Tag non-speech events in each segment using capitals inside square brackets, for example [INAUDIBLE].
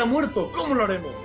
está muerto, ¿cómo lo haremos?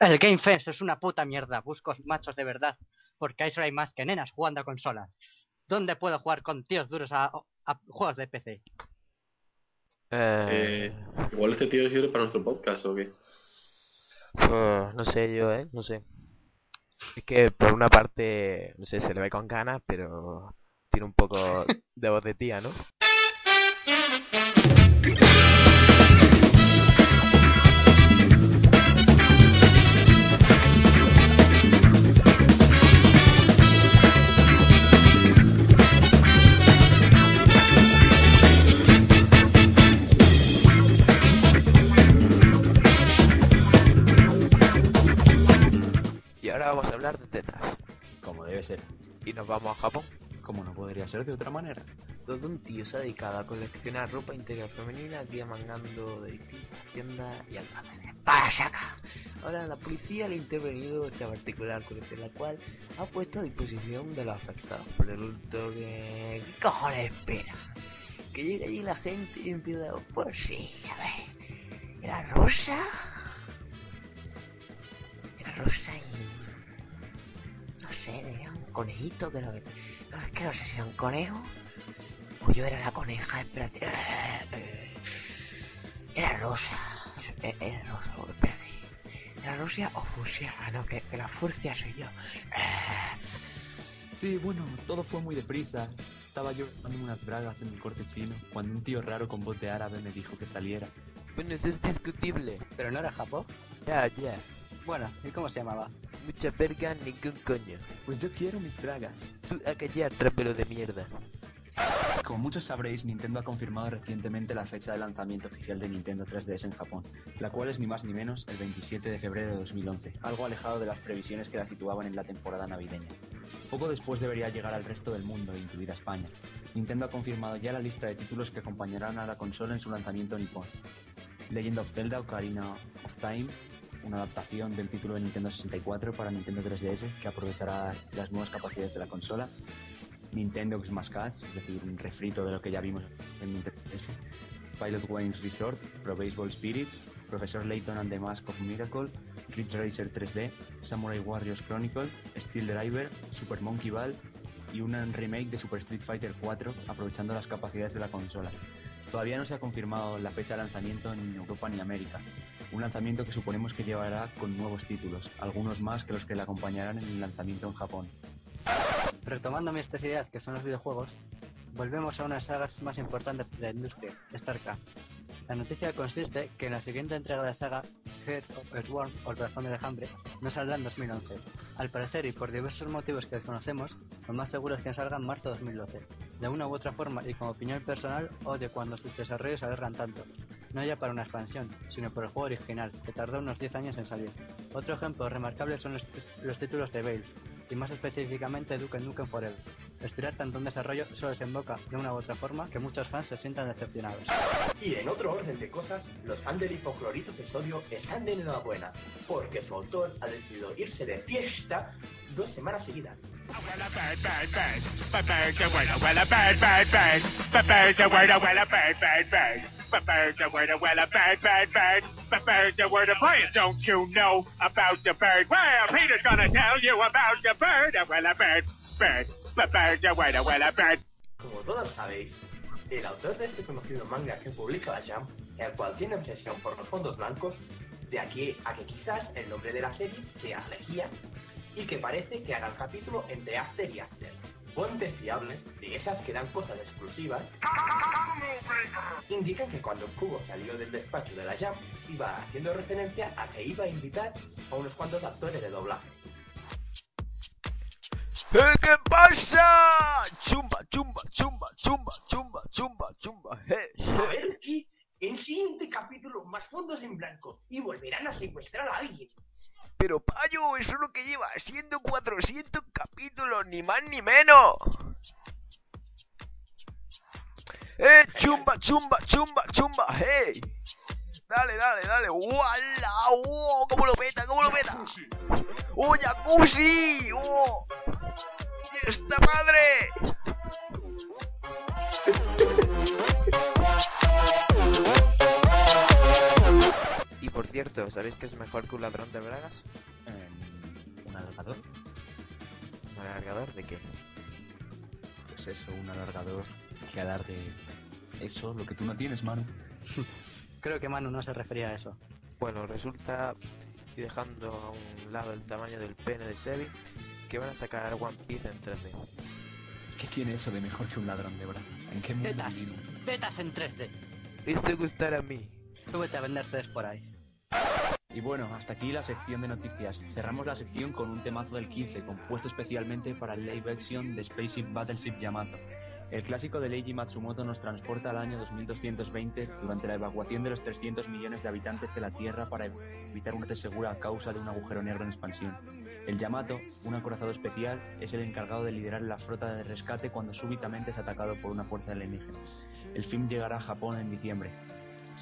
El Game Fest es una puta mierda. Busco machos de verdad. Porque ahí solo hay más que nenas jugando a consolas. ¿Dónde puedo jugar con tíos duros a, a juegos de PC? Eh, Eh, igual este tío sirve para nuestro podcast o qué. pues, no sé yo, ¿eh? No sé. Es que por una parte, no sé, se le ve con ganas, pero tiene un poco de voz de tía, ¿no? Hablar de tetas. Como debe ser. Y nos vamos a Japón. Como no podría ser de otra manera. Donde un tío se ha dedicado a coleccionar ropa interior femenina que mangando de distintas tiendas y almacenes. ¡Para saca! Ahora la policía le ha intervenido esta particular colección, la cual ha puesto a disposición de los afectados por el hurto que... ¿Qué cojones espera? Que llegue allí la gente y empieza... Pues sí, a ver... Era rosa... Era rosa y... Sé, era un conejito, pero... No, es que no sé si era un conejo o yo era la coneja, espérate. Era rosa. Eh, Era rosa, espérate. ¿Era rosa o fucsia? Ah, no, que, que la furcia soy yo. Eh, Sí, bueno, todo fue muy deprisa. Estaba yo tomando unas bragas en mi corte chino cuando un tío raro con voz de árabe me dijo que saliera. Bueno, eso es discutible. ¿Pero no era Japón? Ya, ya. Bueno, ¿y cómo se llamaba? Mucha verga, ningún coño. Pues yo quiero mis bragas. Tú a callar, trapero de mierda. Como muchos sabréis, Nintendo ha confirmado recientemente la fecha de lanzamiento oficial de Nintendo 3DS en Japón, la cual es ni más ni menos el 27 de febrero de 2011, algo alejado de las previsiones que la situaban en la temporada navideña. Poco después debería llegar al resto del mundo, incluida España. Nintendo ha confirmado ya la lista de títulos que acompañarán a la consola en su lanzamiento nipón. Legend of Zelda Ocarina of Time, una adaptación del título de Nintendo 64 para Nintendo 3DS que aprovechará las nuevas capacidades de la consola. Nintendo Smash Catch, es decir, un refrito de lo que ya vimos en Nintendo 3DS. Pilot Wings Resort, Pro Baseball Spirits, Professor Layton and the Mask of Miracle, Ridge Racer 3D, Samurai Warriors Chronicle, Steel Driver, Super Monkey Ball y un remake de Super Street Fighter 4 aprovechando las capacidades de la consola. Todavía no se ha confirmado la fecha de lanzamiento en Europa ni América. Un lanzamiento que suponemos que llevará con nuevos títulos, algunos más que los que le acompañarán en el lanzamiento en Japón. Retomando mi especialidad, que son los videojuegos, volvemos a una de las sagas más importantes de la industria, StarCraft. La noticia consiste que en la siguiente entrega de la saga, Heads of Swarm o el corazón del enjambre, no saldrá en 2011. Al parecer y por diversos motivos que desconocemos, lo más seguro es que salga en marzo de 2012. De una u otra forma y como opinión personal, odio cuando sus desarrollos alargan tanto. No ya para una expansión, sino por el juego original, que tardó unos 10 años en salir. Otro ejemplo remarcable son los, los títulos de Bale, y más específicamente Duke Nukem Forever. Estirar tanto un desarrollo solo desemboca de una u otra forma que muchos fans se sientan decepcionados. Y en otro orden de cosas, los fans del hipoclorito de sodio están de enhorabuena, porque su autor ha decidido irse de fiesta dos semanas seguidas. Don't you know about the bird? Well, Peter's gonna tell you about the bird. Well, a bird, bird, Como todos sabéis, el autor de este conocido manga que publica la Jam, el cual tiene obsesión por los fondos blancos, de aquí a que quizás el nombre de la serie sea Lejía y que parece que haga el capítulo entre After y After. Fuentes fiables, de esas que dan cosas exclusivas, indican que cuando Kubo salió del despacho de la Jam, iba haciendo referencia a que iba a invitar a unos cuantos actores de doblaje. ¡Eh, qué pasa! Chumba, chumba, chumba, chumba, chumba, chumba, chumba, eh, A ver aquí, en siguiente capítulo, más fondos en blanco y volverán a secuestrar a alguien. Pero payo, eso es lo que lleva siendo 400 capítulos, ni más ni menos. ¡Eh, chumba, chumba, chumba, chumba, hey! Dale, dale, dale. ¡Wala! ¡Oh! ¿Cómo lo peta? ¿Cómo lo peta? ¡Oh, jacuzzi! ¡Oh! ¡Está padre! Y por cierto, ¿sabéis que es mejor que un ladrón de bragas? Eh, ¿Un alargador? ¿Un alargador de qué? Pues eso, un alargador que alargue eso, lo que tú no tienes, Manu. [LAUGHS] Creo que Manu no se refería a eso. Bueno, resulta, y dejando a un lado el tamaño del pene de Sebi, que van a sacar One Piece en 3D. ¿Qué tiene eso de mejor que un ladrón de brazos? ¿En qué mundo Tetas, tetas en 3D. Esto gustará a mí. Tú vete a vender tres por ahí. Y bueno, hasta aquí la sección de noticias. Cerramos la sección con un temazo del 15, compuesto especialmente para el live action de Spaceship Battleship Yamato. El clásico de Leiji Matsumoto nos transporta al año 2220 durante la evacuación de los 300 millones de habitantes de la Tierra para evitar una muerte segura a causa de un agujero negro en expansión. El Yamato, un acorazado especial, es el encargado de liderar la flota de rescate cuando súbitamente es atacado por una fuerza alienígena. El film llegará a Japón en diciembre.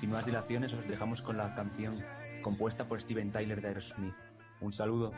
Sin más dilaciones os dejamos con la canción compuesta por Steven Tyler de Aerosmith. Un saludo.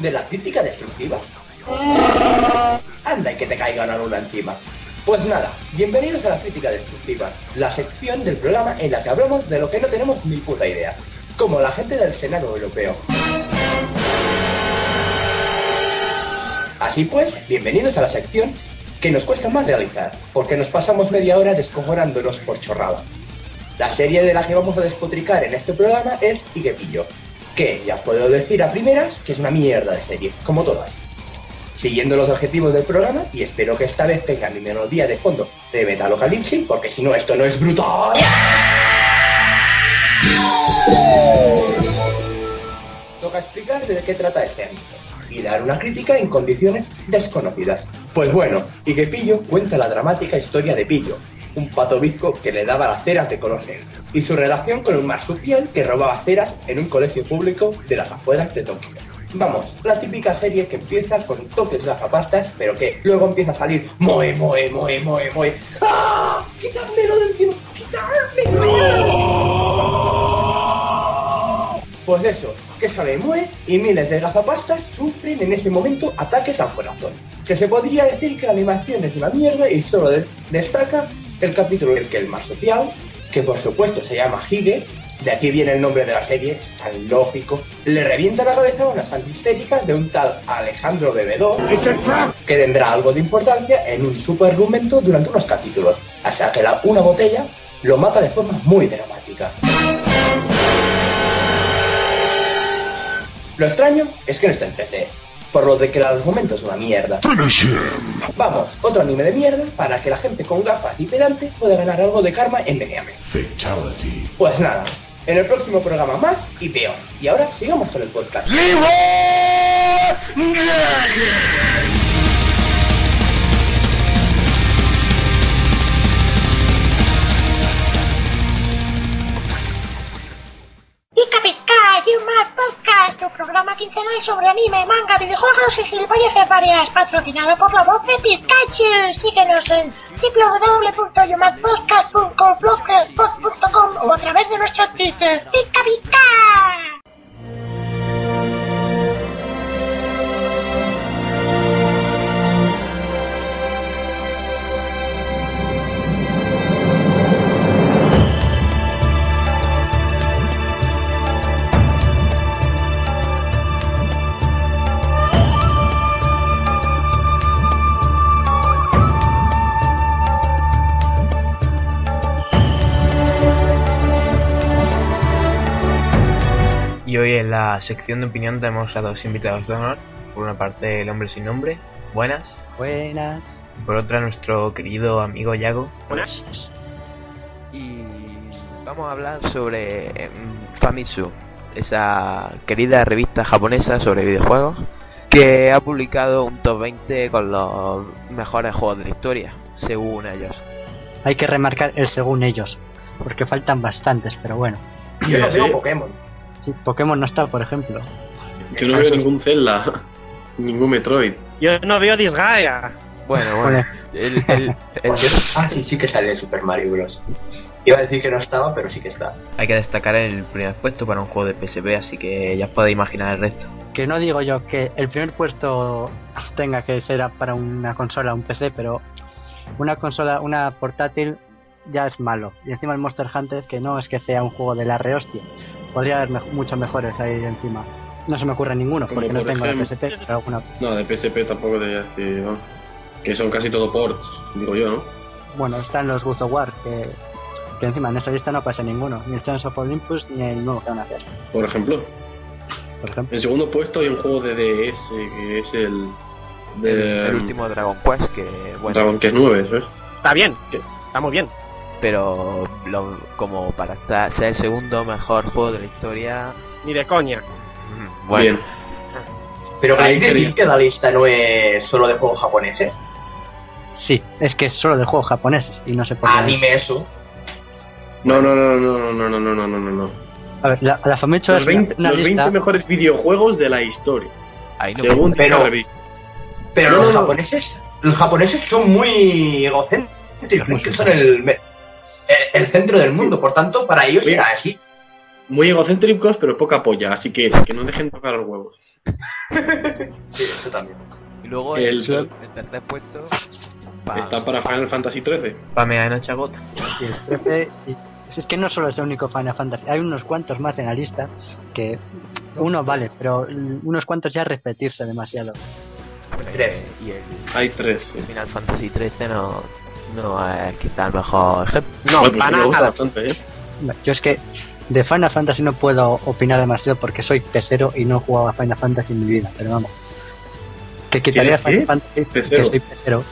de la crítica destructiva? Anda y que te caiga la luna encima. Pues nada, bienvenidos a la crítica destructiva, la sección del programa en la que hablamos de lo que no tenemos ni puta idea, como la gente del Senado Europeo. Así pues, bienvenidos a la sección que nos cuesta más realizar, porque nos pasamos media hora descojonándonos por chorrada. La serie de la que vamos a despotricar en este programa es Iguepillo, que ya os puedo decir a primeras que es una mierda de serie, como todas. Siguiendo los objetivos del programa, y espero que esta vez tenga mi melodía de fondo de Metalocalypse, porque si no esto no es brutal. Toca explicar de qué trata este anime y dar una crítica en condiciones desconocidas. Pues bueno, Pillo cuenta la dramática historia de Pillo, un pato bizco que le daba las ceras de color negro, y su relación con un marsupial que robaba ceras en un colegio público de las afueras de Tokio. Vamos, la típica serie que empieza con toques gafapastas, pero que luego empieza a salir moe, moe, moe, moe, moe. ¡Ah! ¡Quitármelo del encima! ¡Quitármelo! Pues eso, que sale moe y miles de gafapastas sufren en ese momento ataques al corazón. Que se podría decir que la animación es una mierda y solo de- destaca el capítulo en el que el marsupial, que por supuesto se llama Hige, de aquí viene el nombre de la serie, es tan lógico, le revienta la cabeza a unas antihistéricas de un tal Alejandro Bebedor, que tendrá algo de importancia en un superargumento durante unos capítulos, hasta que la- una botella lo mata de forma muy dramática. Lo extraño es que no está en PC, por lo de que el argumento es una mierda. Vamos, otro anime de mierda para que la gente con gafas y pedante pueda ganar algo de karma en Meneame. Fatality. Pues nada, en el próximo programa más y peor. Y ahora sigamos con el podcast. Pica sobre anime, manga, videojuegos y gilipolleces varias, patrocinado por la voz de Pikachu. Síguenos en www.youmadpodcast.blogspot.com o a través de nuestro Twitter. Pica Pica. Y hoy en la sección de opinión tenemos a dos invitados de honor. Por una parte el hombre sin nombre, buenas. Buenas. Y por otra nuestro querido amigo Yago. Buenas. Y vamos a hablar sobre em, Famitsu, esa querida revista japonesa sobre videojuegos que ha publicado un top 20 con los mejores juegos de la historia, según ellos. Hay que remarcar el según ellos, porque faltan bastantes, pero bueno. Yo no Pokémon. Pokémon no está, por ejemplo. Yo no veo ningún Zelda, [LAUGHS] ningún Metroid. Yo no veo Disgaea. Bueno, bueno. El, el- el- Ah, sí, sí que sale Super Mario Bros. Iba a decir que no estaba, pero sí que está. hay que destacar el primer puesto para un juego de PSP, así que ya os podéis imaginar el resto. Que no digo yo que el primer puesto tenga que ser para una consola, un PC, pero una consola, una portátil ya es malo. Y encima el Monster Hunter, que no es que sea un juego de la rehostia. Podría haber mej- muchos mejores ahí encima. No se me ocurre ninguno, Como porque no tengo la ejemplo- PSP, pero alguna... No, de PSP tampoco decir, ¿no? Que son casi todo ports, digo yo, ¿no? Bueno, están los of War, que, que encima en esta lista no pasa ninguno. Ni el Chance of Olympus, ni el nuevo que van a hacer. Por ejemplo. Por ejemplo. En segundo puesto hay un juego de DS que es el. De, El, el último Dragon Quest, que bueno, Dragon Quest 9, ¿sabes? Está bien. Está muy bien. Pero lo- como para estar, ser el segundo mejor juego de la historia, Ni de coña. mm, bueno, Bien. Pero queréis decir que la lista no es solo de juegos japoneses. Sí, es que es solo de juegos japoneses y no se puede... Anime eso. No, no, no, no, no, no, no, no, no, no, no. A ver, la, la Los es 20, una los 20 lista... mejores videojuegos de la historia. ahí no Según Pero- revista. Pero No, los no, no. japoneses, los japoneses son muy egocéntricos, que son el, el, el centro del mundo, por tanto, para ellos Oye. era así. Muy egocéntricos, pero poca polla, así que que no dejen tocar los huevos. [LAUGHS] Sí, eso también. Y luego El- el, el tercer puesto, Está para Final Fantasy XIII. El 13, y- es que no solo es el único Final Fantasy, hay unos cuantos más en la lista que uno vale, pero unos cuantos ya repetirse demasiado. Tres. Y el Hay tres. sí. Final Fantasy 13 no, no es quizá el mejor ejemplo. No, pues para me gusta nada. bastante, ¿eh? Yo es que de Final Fantasy no puedo opinar demasiado porque soy pesero y no he jugado a Final Fantasy en mi vida, pero vamos. Que quitaría. Final Fantasy, ¿Pecero? que soy pesero.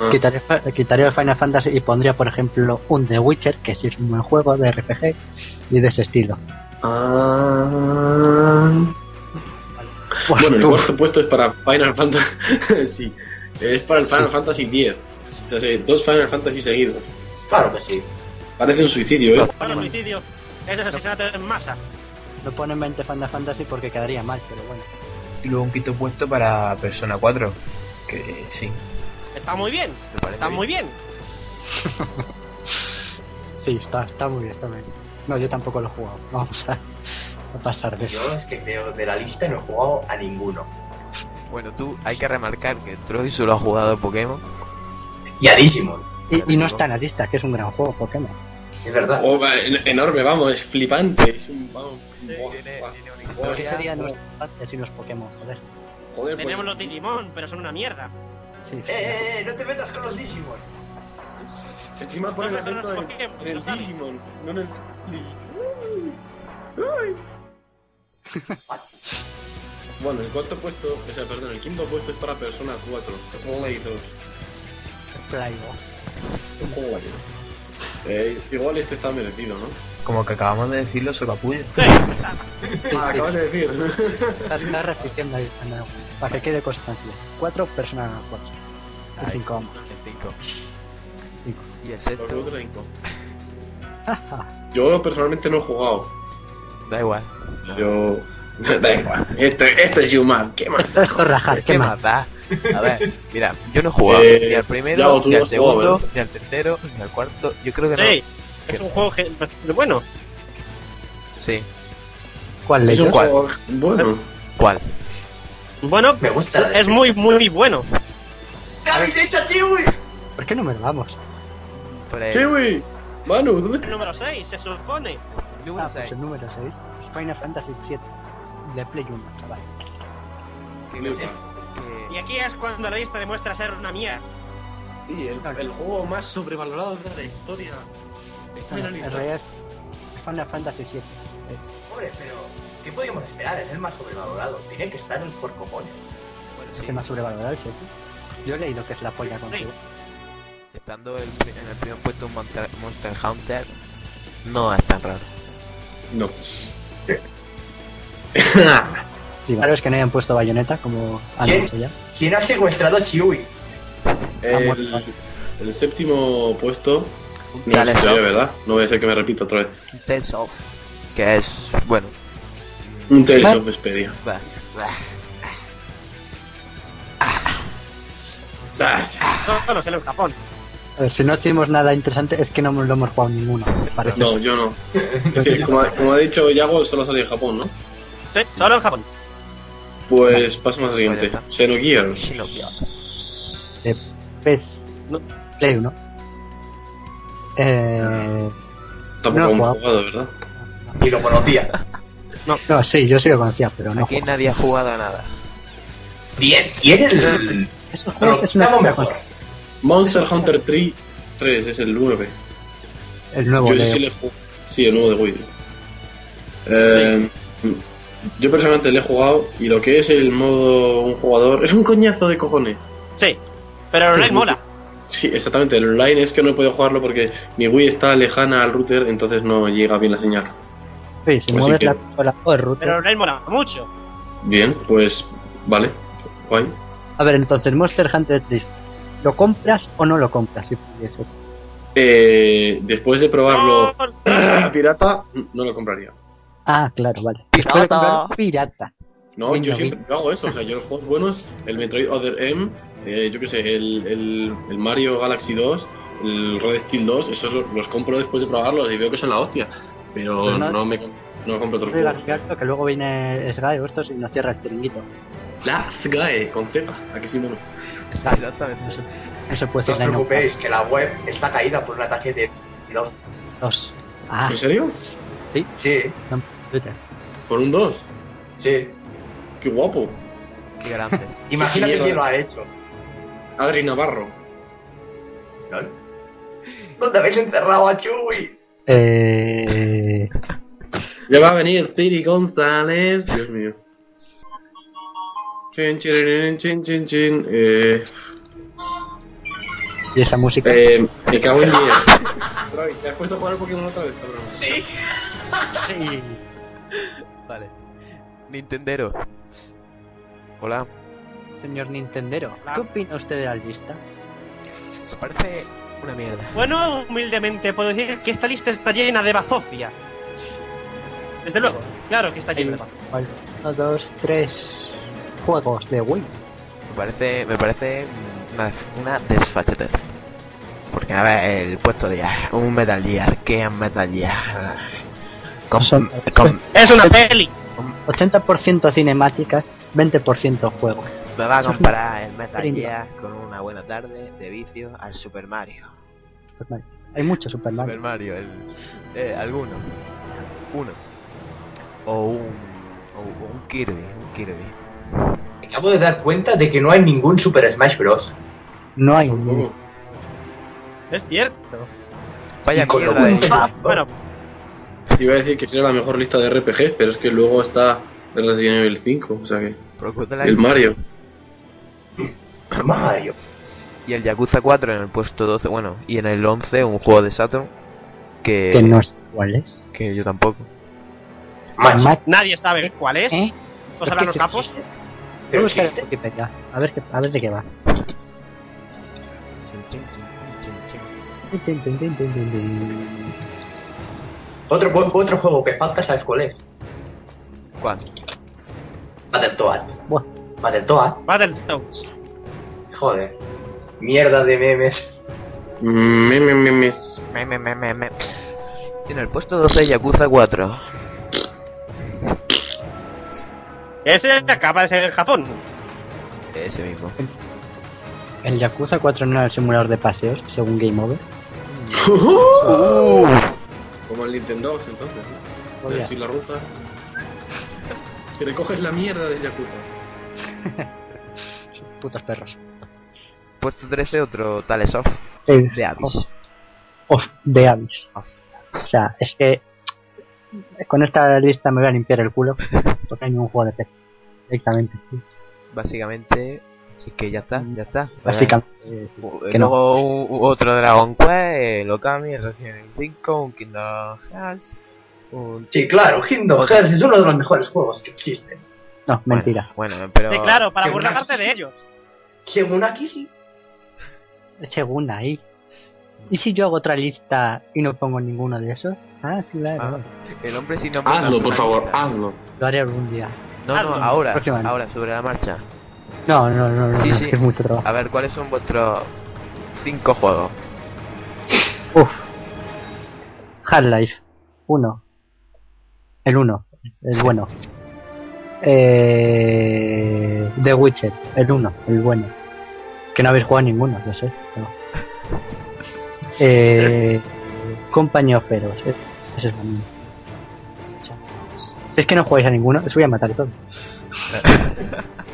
Ah. Quitaría, quitaría el Final Fantasy y pondría, por ejemplo, un The Witcher, que sí es un buen juego de RPG y de ese estilo. Ah. Bueno, el cuarto puesto es para Final Fantasy. [LAUGHS] sí, es para el Final Fantasy X. O sea, dos Final Fantasy seguidos. Claro que sí. Parece un suicidio, ¿eh? Para suicidio. Ese es asesinato en masa. No pone en mente Final Fantasy porque quedaría mal, pero bueno. Y luego un quinto puesto para Persona 4. Que sí, Está muy bien. Está bien. muy bien. [LAUGHS] Sí, está, está muy bien, está muy bien. No, yo tampoco lo he jugado. [LAUGHS] Vamos a, a pasar de eso. Yo es que creo de la lista no he jugado a ninguno. Bueno, tú hay que remarcar que Troy solo ha jugado a Pokémon. Y a Digimon. Y, y no está en la lista, que es un gran juego Pokémon. Es verdad. Oh, va, en- enorme, vamos, es flipante. Es un. Vamos, buah. Pero ¿Qué sería infancia sin los Pokémon? Joder. Joder, pues. Tenemos los Digimon, pero son una mierda. Sí, sí. ¡Eh, eh, eh! ¡No te metas con los Digimon! Encima pone el No, no, no, acento en, el no. Digimon, no en el. Bueno, el cuarto puesto, o sea, perdón, el quinto puesto es para Persona 4, Play 2. Play Eh, igual este está merecido, ¿no? Como que acabamos de decirlo, socapullo. Ah, acabas de decir. Está, está repitiendo ahí, para que quede constancia. Cuatro personas cuatro. Y Ay, cinco vamos. el cinco. Cinco. Y el Los sexto, otros cinco. [LAUGHS] Yo personalmente no he jugado. da igual. Yo. [LAUGHS] Da igual. Esto, esto es Yumar. ¿Qué más? [LAUGHS] Esto es rajar, ¿Qué ¿qué más más? da? A ver, mira, yo no he jugado Eh, ni al primero, ni no al jugado, segundo, ¿verdad? ni al tercero, ni al cuarto. Yo creo que Sí. ¿Qué? Es un juego que- bueno. no. Sí. ¿Cuál leyes? ¿Cuál? bueno. ¿Cuál? Bueno, Me gusta es muy, muy bueno. ¡Me habéis hecho Chiwi! ¿Por qué no me lo vamos? Por el Chiwi, Manu, ¿dónde El número 6, se supone. número Ah, pues seis. el número 6. Final Fantasy 7. De Play 1, chaval. Que- Y aquí es cuando la lista demuestra ser una mierda. Sí, el, el juego más sobrevalorado de la historia. Está en la En lista. realidad es Final Fantasy 7. Hombre, pero ¿qué podíamos esperar? Es el más sobrevalorado. Tiene que estar en por cojones. bueno, Es sí, que más sobrevalorado el 7. Yo he leído que es la polla contigo. estando el en el primer puesto un Monster, Monster Hunter, no es tan raro. No. [LAUGHS] Sí, claro, es que no hayan puesto bayoneta como han ¿Quién? hecho ya. ¿Quién ha secuestrado a Chiwi? el, el séptimo puesto. No es ¿verdad? No voy a hacer que me repita otra vez. Tales of, que es, bueno, Un Tales ¿Eh? of Vesperia. bah, bah. Ah, Solo sale en Japón. A ver, si no hicimos nada interesante es que no lo hemos jugado ninguno. Parece. No, yo no. [LAUGHS] Como, ha- como ha dicho Yago, solo sale en Japón, ¿no? Sí, solo en Japón. Pues pasamos al siguiente. Pues está. Xenogears. Xenogears. De PES. No. Play 1. Eh, Tampoco No, hemos jugado. jugado, ¿verdad? Y lo conocía. no, sí, yo sí lo conocía, pero no. Aquí nadie ha jugado a nada. ¿Quién, quién es el, juegos es una mejor? cosa. Monster Hunter 3, 3 es el 9. El nuevo Yo de. sí le he jugado. Sí, el nuevo de Wii. Eh, Yo personalmente le he jugado y lo que es el modo un jugador es un coñazo de cojones. Sí. Pero el online Sí. mola. Sí, exactamente. El online es que no he podido jugarlo porque mi Wii está lejana al router, entonces no llega bien la señal. Sí, si mueves que- la consola o el router. Pero el online mola mucho. Bien, pues vale. Guay. A ver, entonces, Monster Hunter 3. ¿Lo compras o no lo compras? Si pudieses? Eh, después de probarlo No, [CLEARS THROAT] pirata, no lo compraría. Ah, claro, vale. Pirata. Pirata. No, Venga, yo siempre yo hago eso. O sea, yo los juegos buenos, el Metroid Other M, eh, yo qué sé, el, el, el Mario Galaxy 2, el Red Steel 2, esos los, los compro después de probarlos y veo que son la hostia. Pero Pero no- no, me no compro otros juegos. cierto que luego viene Sky o estos y nos cierra el chiringuito. La Sky, con Z, aquí sí no. Exactamente. No se puede No os preocupéis, que la web está caída por un ataque de los... Dos. Ah, ¿En serio? sí, Sí, ¿Por un 2? sí. Qué guapo. Qué grande. [LAUGHS] Imagínate quién lo ha hecho. Adri Navarro. ¿Lol? ¿Dónde habéis encerrado a Chuy? Eh, Ya va a venir Speedy González. Dios mío. Chin, chin, chin, chin, chin. Eh, y esa música. eh, me cago en [LAUGHS] 10. Troy, ¿te has puesto a jugar al Pokémon otra vez, cabrón? Sí. Sí. Vale. Nintendero. Hola. Señor Nintendero, ¿qué opina usted de la lista? Me parece una mierda. Bueno, humildemente puedo decir que esta lista está llena de bazofia. Desde luego, claro que está llena de bazofia. Uno, dos, tres juegos de Wii. Me parece, me parece una, una desfachatez. Porque, a ver, el puesto de ya, un Metal Gear, ¿qué es Metal Gear? Con, Son- con- ¡Es una peli! 80% cinemáticas, 20% juego. me va a comparar el Metal. Gear con una buena tarde de vicio al Super Mario. Super Mario. Hay mucho Super Mario. Super Mario, el, eh, alguno. Uno. O un, o un Kirby, un Kirby. Me acabo de dar cuenta de que no hay ningún Super Smash Bros. No hay Tampoco. Es cierto. Vaya mierda. Bueno, Iba a decir que sería la mejor lista de RPGs, pero es que luego está el Resident Evil 5, o sea que. El Mario. Mario. Y el Yakuza 4 en el puesto 12, bueno, y en el 11 un juego de Saturn que, que no es cuál es. que yo tampoco. Más. Nadie sabe cuál es. ¿Eh? ¿Lo sabrán los que capos? Pero. Wikipedia. A ver, a ver de qué va. Otro, otro juego que falta, ¿sabes cuál es? ¿Cuál? Battletoad. Buah. Battletoad. Battletoads. Joder. Mierda de memes. Mm, me, me, me, mes. Me, me, me, me, me. Y en el puesto 12 Yakuza 4. Ese acaba de ser en Japón. Ese mismo. El Yakuza 4 no era el simulador de paseos, según Game Over. [LAUGHS] Como el Nintendo, entonces. ¿no? Podría. Decir la ruta. [LAUGHS] Que recoges la mierda del Yakuza. [LAUGHS] Putos perros. Puesto 13 otro Tales of Eh, de Abyss. Of, of the Abyss. O sea, es que con esta lista me voy a limpiar el culo porque hay ningún juego de PC. Directamente. Básicamente, si es que ya está, ya está. Básicamente. Uh, que no. Luego u- otro Dragon Quest, el Okami, el Resident Evil 5, un Kingdom Hearts, un... Sí, claro, Kingdom Hearts es uno de los mejores juegos que existen. No, mentira. Bueno, bueno, pero... Sí, claro, para burlarte de ellos. Según aquí sí. Según ahí. ¿Y si yo hago otra lista y no pongo ninguno de esos? Ah, claro. Ah, el hombre sin nombre... Hazlo, por favor, lista. hazlo. Lo haré algún día. No, no, ahora, ahora, sobre la marcha. No, no, no, no, Sí, no, sí. que es mucho trabajo. A ver, ¿cuáles son vuestros cinco juegos? Uf. Half-Life 1. El 1. El bueno. Eh, The Witcher. El 1. El bueno. Que no habéis jugado ninguno, lo sé. pero- Eh, Heroes. eh, Ese es Si es que no jugáis a ninguno, os voy a matar a todos. [LAUGHS]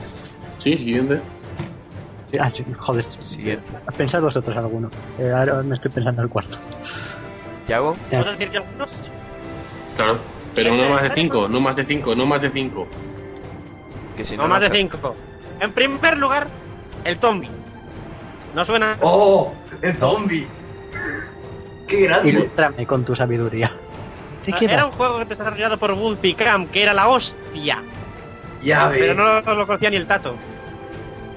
Sí, siguiente. Ah, sí, joder. Siguiente. Pensad vosotros alguno. Eh, ahora me estoy pensando el cuarto. ¿Yago? Ya. ¿Puedo decir yo algunos? Claro. Pero no más de 5, no más de 5, no más de 5. Que si No más de cinco. En primer lugar, el zombie. ¿No suena? ¡Oh! ¡El zombie! ¡Qué grande! Ilústrame con tu sabiduría. ¿De qué Era un juego desarrollado por Wolfie Camp, que era la hostia. Ya ves. Pero no lo conocía ni el tato.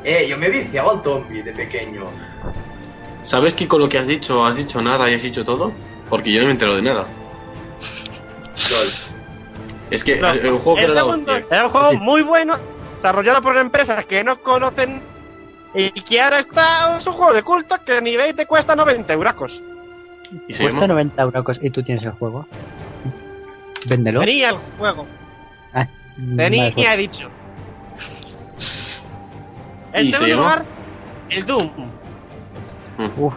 Eh, yo me viciaba al zombie de pequeño. ¿Sabes que con lo que has dicho, has dicho nada y has dicho todo? Porque yo no me entero de nada. Lol. Es que No, un juego que el era segundo era un juego Sí. muy bueno, desarrollado por empresas que no conocen y que ahora está es un juego de culto que a nivel te cuesta 90 euracos. Y se Cuesta llama 90 euros y tú tienes el juego. Véndelo. Tenía el juego, Ah, tenía, he dicho. En ¿Y se segundo llama? lugar, el Doom. Uf.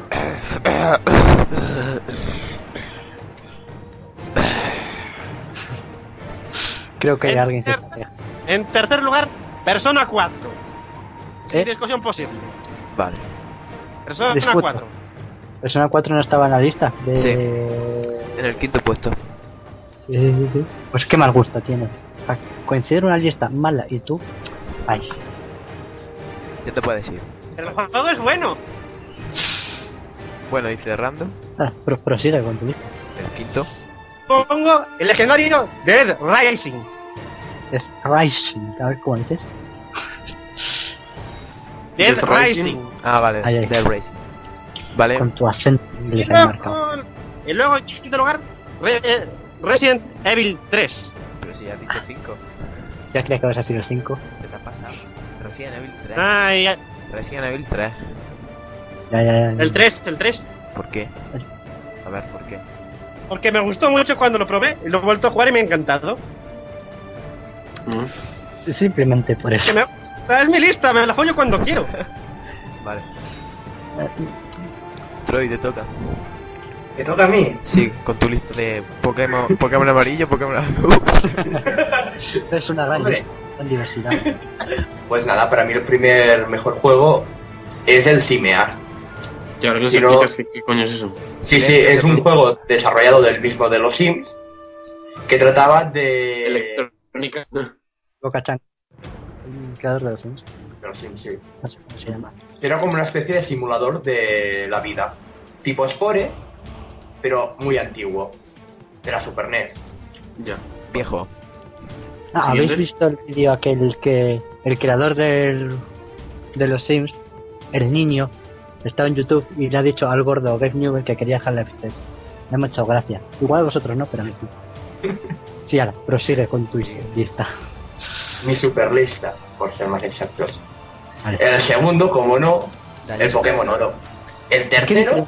Creo que hay En alguien que En tercer lugar, Persona 4. Sin ¿Eh? discusión posible. Vale. Persona Disputa. 4. Persona 4 no estaba en la lista de... Sí. En el quinto puesto. Sí, sí, sí. Pues qué mal gusto tiene. Coincidir una lista mala y tú... Ay. ¿Qué te puedo decir? El juego es bueno. Bueno, y cerrando, Ah, pro- prosigue con tu lista. el quinto. Pongo el legendario Dead Rising. Es Rising. A ver cómo dices. [LAUGHS] Dead, Death Rising. Ah, vale. Dead Racing. Vale, Con tu acento Y inglés ahí marcado. luego, y luego, en quinto lugar, Re- eh, Resident Evil 3. pero si ya has dicho 5. Ya creía que vas a decir el 5. ¿Qué te ha pasado? Resident Evil 3. Ay, ay, Resident Evil 3. Ya, ya, ya. el 3, el 3. ¿Por qué? A ver, ¿por qué? Porque me gustó mucho cuando lo probé y lo he vuelto a jugar y me ha encantado. Simplemente por eso. Que me- esta es mi lista, me la follo cuando quiero. [LAUGHS] Vale. Troy, te toca. ¿Me toca a mí? Sí, con tu lista de Pokémon, Pokémon amarillo, Pokémon [LAUGHS] azul. Es una gran lista, diversidad. [LAUGHS] Pues nada, para mí el primer mejor juego es el Cimear. Y ahora que Si no- qué, qué coño es eso. Sí, sí, es un juego desarrollado del mismo de los Sims que trataba de... Electrónicas. Boca Chan. El creador de los Sims. De los Sims, sí. No sé cómo se llama. Era como una especie de simulador de la vida. Tipo Spore, pero muy antiguo. De la Super NES. Ya. Viejo. Ah, ¿habéis visto el vídeo aquel que el creador del, de los Sims, el niño, estaba en YouTube y le ha dicho al gordo Gabe Newell que quería Half-Life 3? Me ha mucho gracia. Igual vosotros no, pero a mí sí. [LAUGHS] Sí, ahora, prosigue con tu lista. Mi super lista, por ser más exactos. Vale. El segundo, como no, el. Pokémon Oro. El ¿Qué, tercero, diferen-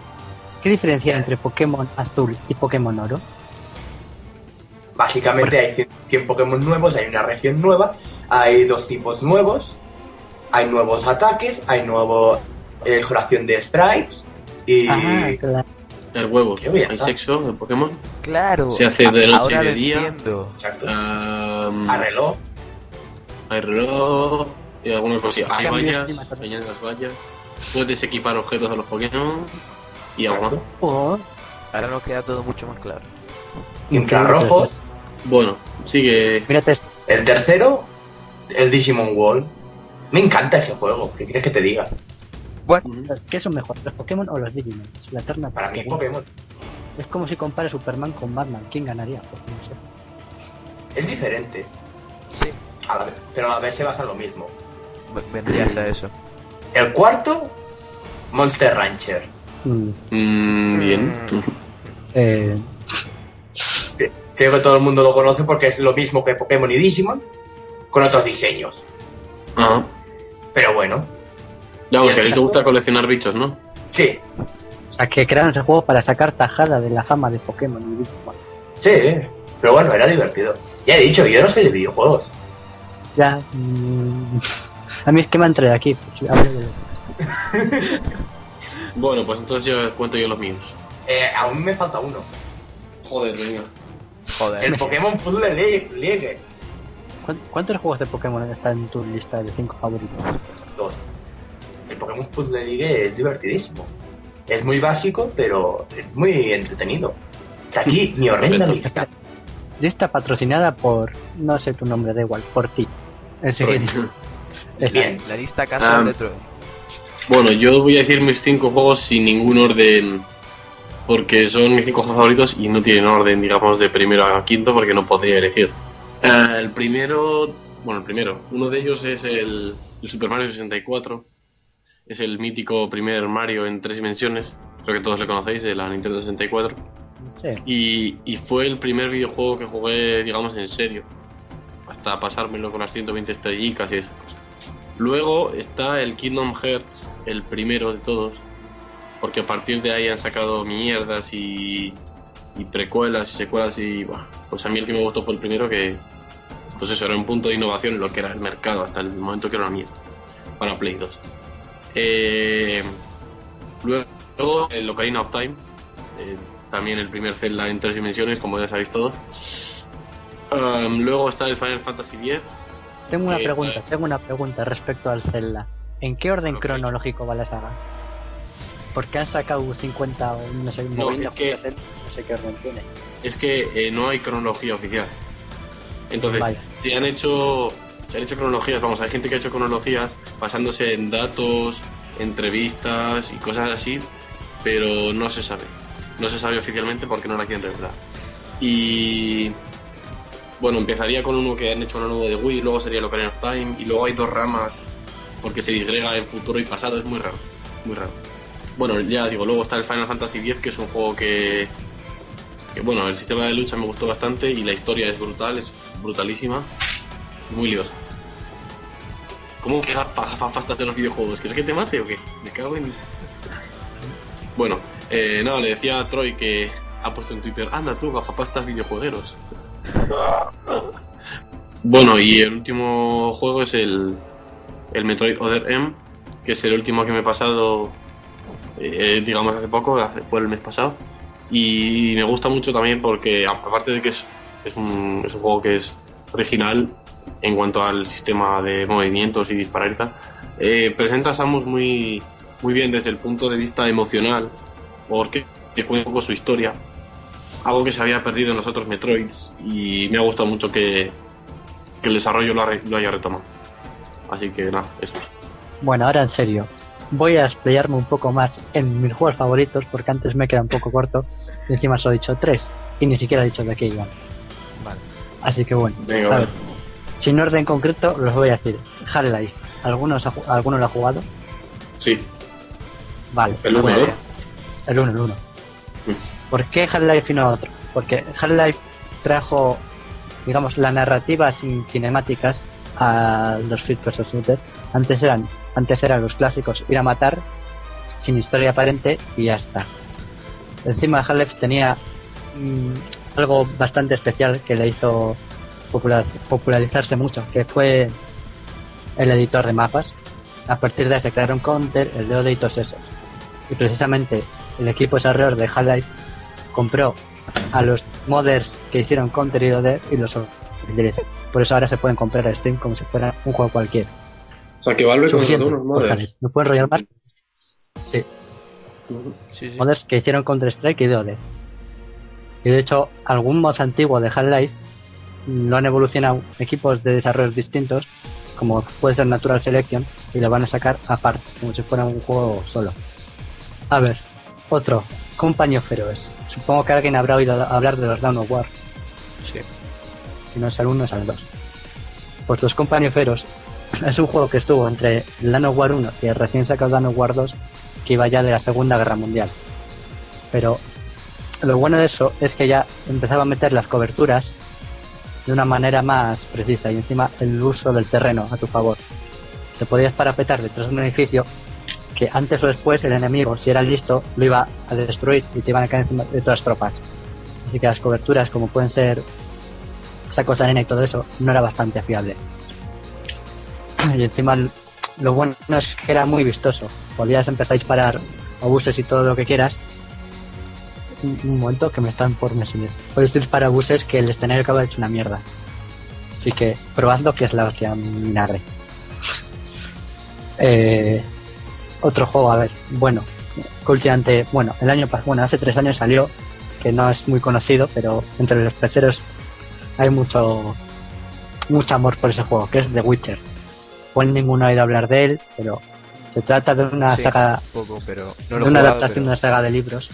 qué diferencia entre Pokémon Azul y Pokémon Oro? Básicamente hay 100 100 Pokémon nuevos, hay una región nueva, hay dos tipos nuevos, hay nuevos ataques, hay nuevo eh, curación de stripes y... Ah, claro. Hay bien, Hay ah. sexo en Pokémon. Claro. Se hace de noche ahora y de día. Exacto. A reloj. hay reloj y alguna cosilla. Hay Cambio vallas, vallas. Puedes equipar objetos a los Pokémon y algo más. Oh, Ahora nos queda todo mucho más claro. Infrarrojos. Bueno, sigue. Mírate, El tercero, el Digimon Wall. Me encanta ese juego, ¿qué quieres que te diga? ¿qué son mejor, los Pokémon o los Digimon? Es la eterna Para mí pregunta. Pokémon Es como si compara Superman con Batman. ¿Quién ganaría? Pues no sé. es diferente, Sí. a la vez- pero a la vez se basa en lo mismo. Vendrías a eso. El cuarto, Monster Rancher. Mm, Mm, bien. [LAUGHS] eh, Creo que todo el mundo lo conoce porque es lo mismo que Pokémon y Digimon, con otros diseños. Ah, Pero bueno, ya, porque a ti te gusta coleccionar bichos, ¿no? sí, o sea, que crearon ese juego para sacar tajada de la fama de Pokémon y Digimon. sí, pero bueno, era divertido. Ya he dicho, yo no soy de videojuegos. Ya, mm, [LAUGHS] a mí es que me han traído aquí. pues, de- Bueno, pues entonces yo cuento yo los míos. Eh, aún me falta uno. Joder, venga. Joder. El Pokémon Puzzle League. League. ¿Cuán- ¿Cuántos juegos de Pokémon están en tu lista de 5 favoritos? Dos. El Pokémon Puzzle League es divertidísimo. Es muy básico, pero es muy entretenido. Está aquí mi horrenda lista. Lista patrocinada por, no sé tu nombre, da igual, por ti. El siguiente. Es- Bien. La lista casual Ah. de Troy. Bueno, yo voy a decir mis cinco juegos sin ningún orden. Porque son mis cinco juegos favoritos y no tienen orden, digamos, de primero a quinto porque no podría elegir. Eh, el primero, bueno, el primero, uno de ellos es el, el Super Mario 64. Es el mítico primer Mario en tres dimensiones. Creo que todos le conocéis, de la Nintendo 64. Sí. Y, y fue el primer videojuego que jugué, digamos, en serio. Hasta pasármelo con las 120 estrellitas y esas cosas. Luego está el Kingdom Hearts, el primero de todos. Porque a partir de ahí han sacado mierdas y, y precuelas y secuelas y... Pues a mí el que me gustó fue el primero que... Pues eso, era un punto de innovación en lo que era el mercado hasta el momento que era una mierda. Para Play 2. Eh, luego el Ocarina of Time, eh, también el primer Zelda en tres dimensiones, como ya sabéis todos. Um, luego está el Final Fantasy X. Tengo una Eh, pregunta, tengo una pregunta respecto al Zelda. ¿En qué orden cronológico va la saga? Porque han sacado 50 o no sé, No, 90 es que- no sé qué tiene. es que eh, no hay cronología oficial. Entonces, Vaya. se han hecho se han hecho cronologías, vamos, hay gente que ha hecho cronologías basándose en datos, entrevistas y cosas así, pero no se sabe. No se sabe oficialmente porque no la quieren revelar. Y bueno, empezaría con uno que han hecho una nuevo de Wii, luego sería el Ocarina of Time y luego hay dos ramas porque se disgrega en futuro y pasado, es muy raro, muy raro. Bueno, ya digo, luego está el Final Fantasy X, que es un juego que bueno, el sistema de lucha me gustó bastante y la historia es brutal, es brutalísima, muy liosa. ¿Cómo que gafapastas de los videojuegos? ¿Quieres que te mate o qué? Me cago en... Bueno, eh, no, le decía a Troy que ha puesto en Twitter, anda tú, gafapastas videojuegueros. Bueno, y el último juego es el, el Metroid Other M, que es el último que me he pasado, eh, digamos, hace poco, fue el mes pasado. Y me gusta mucho también porque, aparte de que es, es, un, es un juego que es original en cuanto al sistema de movimientos y disparar y tal, eh, presenta a Samus muy, muy bien desde el punto de vista emocional, porque te cuenta un poco su historia, algo que se había perdido en los otros Metroids, y me ha gustado mucho que, que el desarrollo lo, lo haya retomado. Así que nada, eso. Bueno, ahora en serio. Voy a explayarme un poco más en mis juegos favoritos porque antes me queda un poco corto y encima solo he dicho tres y ni siquiera he dicho de qué iban. Vale. Así que bueno, Venga, a vale. ver, sin orden concreto los voy a decir. Half-Life, ¿algunos ha ju- ¿alguno lo ha jugado? Sí. Vale. El lo voy uno, a ¿no? decir. El 1, el 1. Mm. ¿Por qué Half-Life y no otro? Porque Half-Life trajo, digamos, la narrativa sin cinemáticas a los first person shooters. Antes eran, antes eran los clásicos ir a matar, sin historia aparente y ya está. Encima Half-Life tenía mm, algo bastante especial que le hizo popular- popularizarse mucho, que fue el editor de mapas. A partir de ahí se crearon Counter, el de y esos. Y precisamente el equipo desarrollador de Half-Life compró a los modders que hicieron Counter y OD y los utilizó. Por eso ahora se pueden comprar a Steam como si fuera un juego cualquiera. O sea, que Valve contrató unos modders. Half-Life. ¿Me puedo enrollar más? Sí. Sí, sí. modders que hicieron Counter Strike y DOD. Y de hecho, algún mod antiguo de Half-Life lo han evolucionado equipos de desarrollos distintos, como puede ser Natural Selection, y lo van a sacar aparte, como si fuera un juego solo. A ver, otro, Company of Heroes. Supongo que alguien habrá oído hablar de los Dawn of War. Sí. Si no es al 1, es al 2. Pues los Company of Heroes es un juego que estuvo entre of War 1 y el recién sacado Dawn of War 2, que iba ya de la Segunda Guerra Mundial. Pero lo bueno de eso es que ya empezaba a meter las coberturas de una manera más precisa y encima el uso del terreno a tu favor. Te podías parapetar detrás de un edificio que antes o después el enemigo, si era listo, lo iba a destruir y te iban a caer encima de todas las tropas. Así que las coberturas, como pueden ser sacos de arena y todo eso, no era bastante fiable. Y encima lo bueno es que era muy vistoso. Podías empezar a disparar obuses y todo lo que quieras. Un, momento que me están por mencionar. Puedes disparar obuses que el escenario acaba hecho una mierda. Así que probadlo que es la hostia vinagre. Eh, otro juego, a ver, bueno, que bueno, el año pasado, bueno, hace tres años salió, que no es muy conocido, pero entre los peceros hay mucho, mucho amor por ese juego, que es The Witcher. Ninguno ha oído hablar de él, pero se trata de una Sí, saga, poco, pero no de una jugado, adaptación de una saga de libros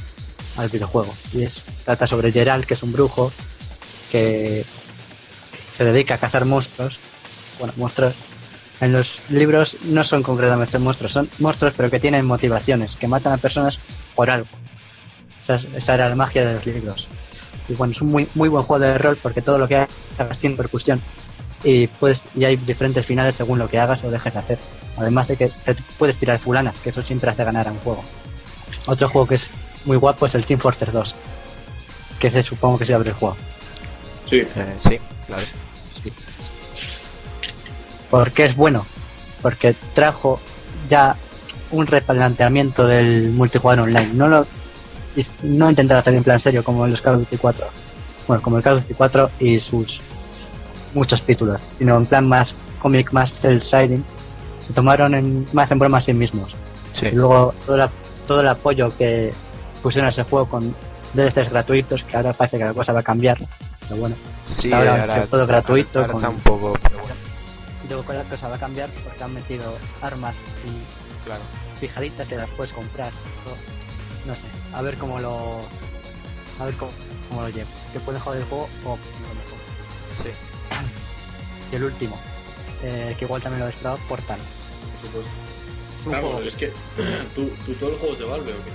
al videojuego. Y es, trata sobre Geralt, que es un brujo, que se dedica a cazar monstruos. Bueno, monstruos. En los libros no son concretamente monstruos, son monstruos pero que tienen motivaciones, que matan a personas por algo. Esa, es- esa era la magia de los libros. Y bueno, es un muy, muy buen juego de rol porque todo lo que hagas tiene percusión. Y, pues, y hay diferentes finales según lo que hagas o dejes de hacer. Además de que te puedes tirar fulanas, que eso siempre hace ganar a un juego. Otro juego que es muy guapo es el Team Fortress 2. Que ese supongo que se abre el juego. Sí. Eh, sí, claro. ¿Por qué es bueno? Porque trajo ya un replanteamiento del multijugador online. No lo no intentar hacer en plan serio como los Call of Duty 4. Bueno, como el Call of Duty 4 y sus muchos títulos, sino en plan más cómic, más cel shading. Se tomaron en, más en broma a sí mismos. Sí. Y luego todo, la- todo el apoyo que pusieron a ese juego con DLCs gratuitos, que ahora parece que la cosa va a cambiar. Pero bueno, Sí, ahora, ahora- todo gratuito. ahora con- está un poco, pero bueno. Y luego con la cosa va a cambiar porque han metido armas y Claro. fijaditas que las puedes comprar. O- no sé, a ver cómo lo. A ver cómo, cómo lo llevo. Que puede joder el juego o lo mejor. Sí. Y el último, eh, que igual también lo he esperado, Portal. Por supuesto. Es un Claro, juego, es que [CLEARS THROAT] tú, tú todo el juego de Valve o qué?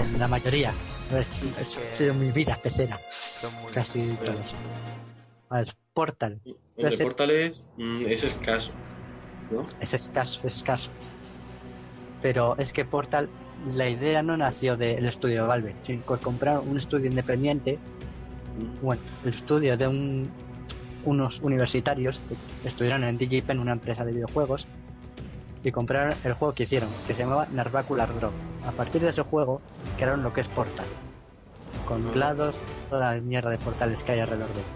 eh, la mayoría. Es, es- ha sido mi vida pecera. Casi todos. A ver, Portal. El de Portal es, mm, es escaso, ¿no? Es escaso, es escaso. Pero es que Portal, la idea no nació del estudio de Valve, sino compraron un estudio independiente, bueno, el estudio de un, unos universitarios que estudiaron en DigiPen, una empresa de videojuegos, y compraron el juego que hicieron, que se llamaba Narvacular Drop. A partir de ese juego crearon lo que es Portal, con GLaDOS, toda la mierda de portales que hay alrededor de él.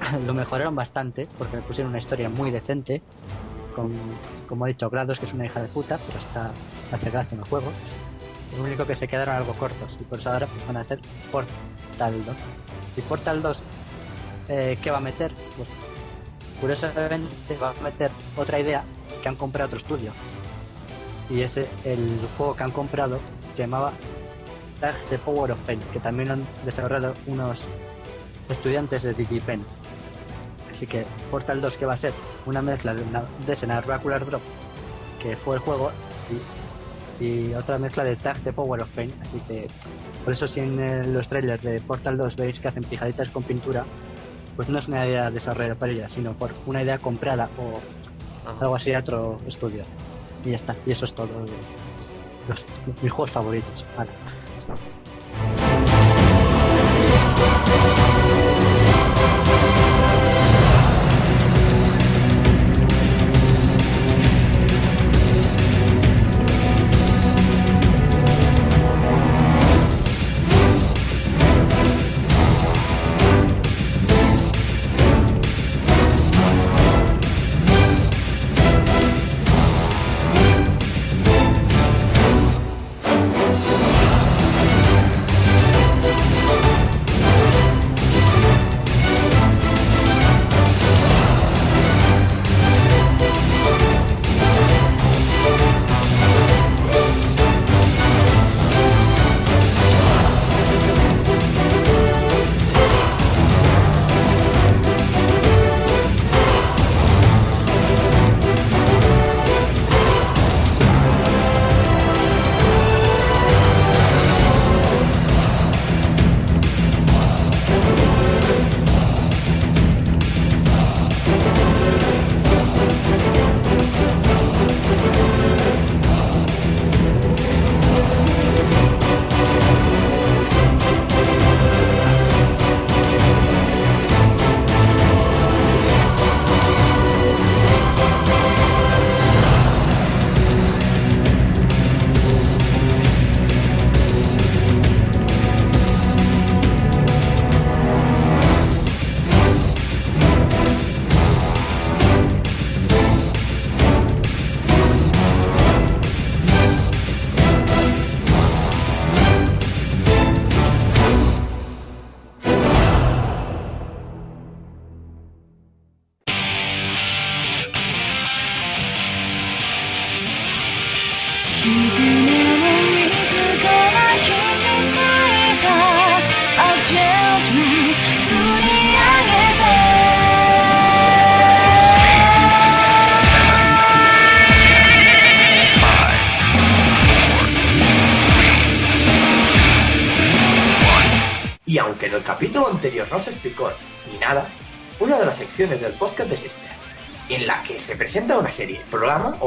[LAUGHS] lo mejoraron bastante porque le pusieron una historia muy decente con como ha dicho GLaDOS que es una hija de puta pero está hace gracia en el juego lo único que se quedaron algo cortos y por eso ahora van a hacer Portal 2 y Portal 2 eh, ¿qué va a meter? pues curiosamente va a meter otra idea que han comprado otro estudio y ese el juego que han comprado se llamaba Tag the Power of Pain que también lo han desarrollado unos estudiantes de DigiPen Así que Portal 2 que va a ser una mezcla de, una, de ese Narvacular Drop que fue el juego y, otra mezcla de Tag the Power of Pain. Así que por eso si en eh, los trailers de Portal 2 veis que hacen pijaditas con pintura, pues no es una idea desarrollada para ella, sino por una idea comprada o algo así a otro estudio. Y ya está, y eso es todo. de Los, mis juegos favoritos. Vale.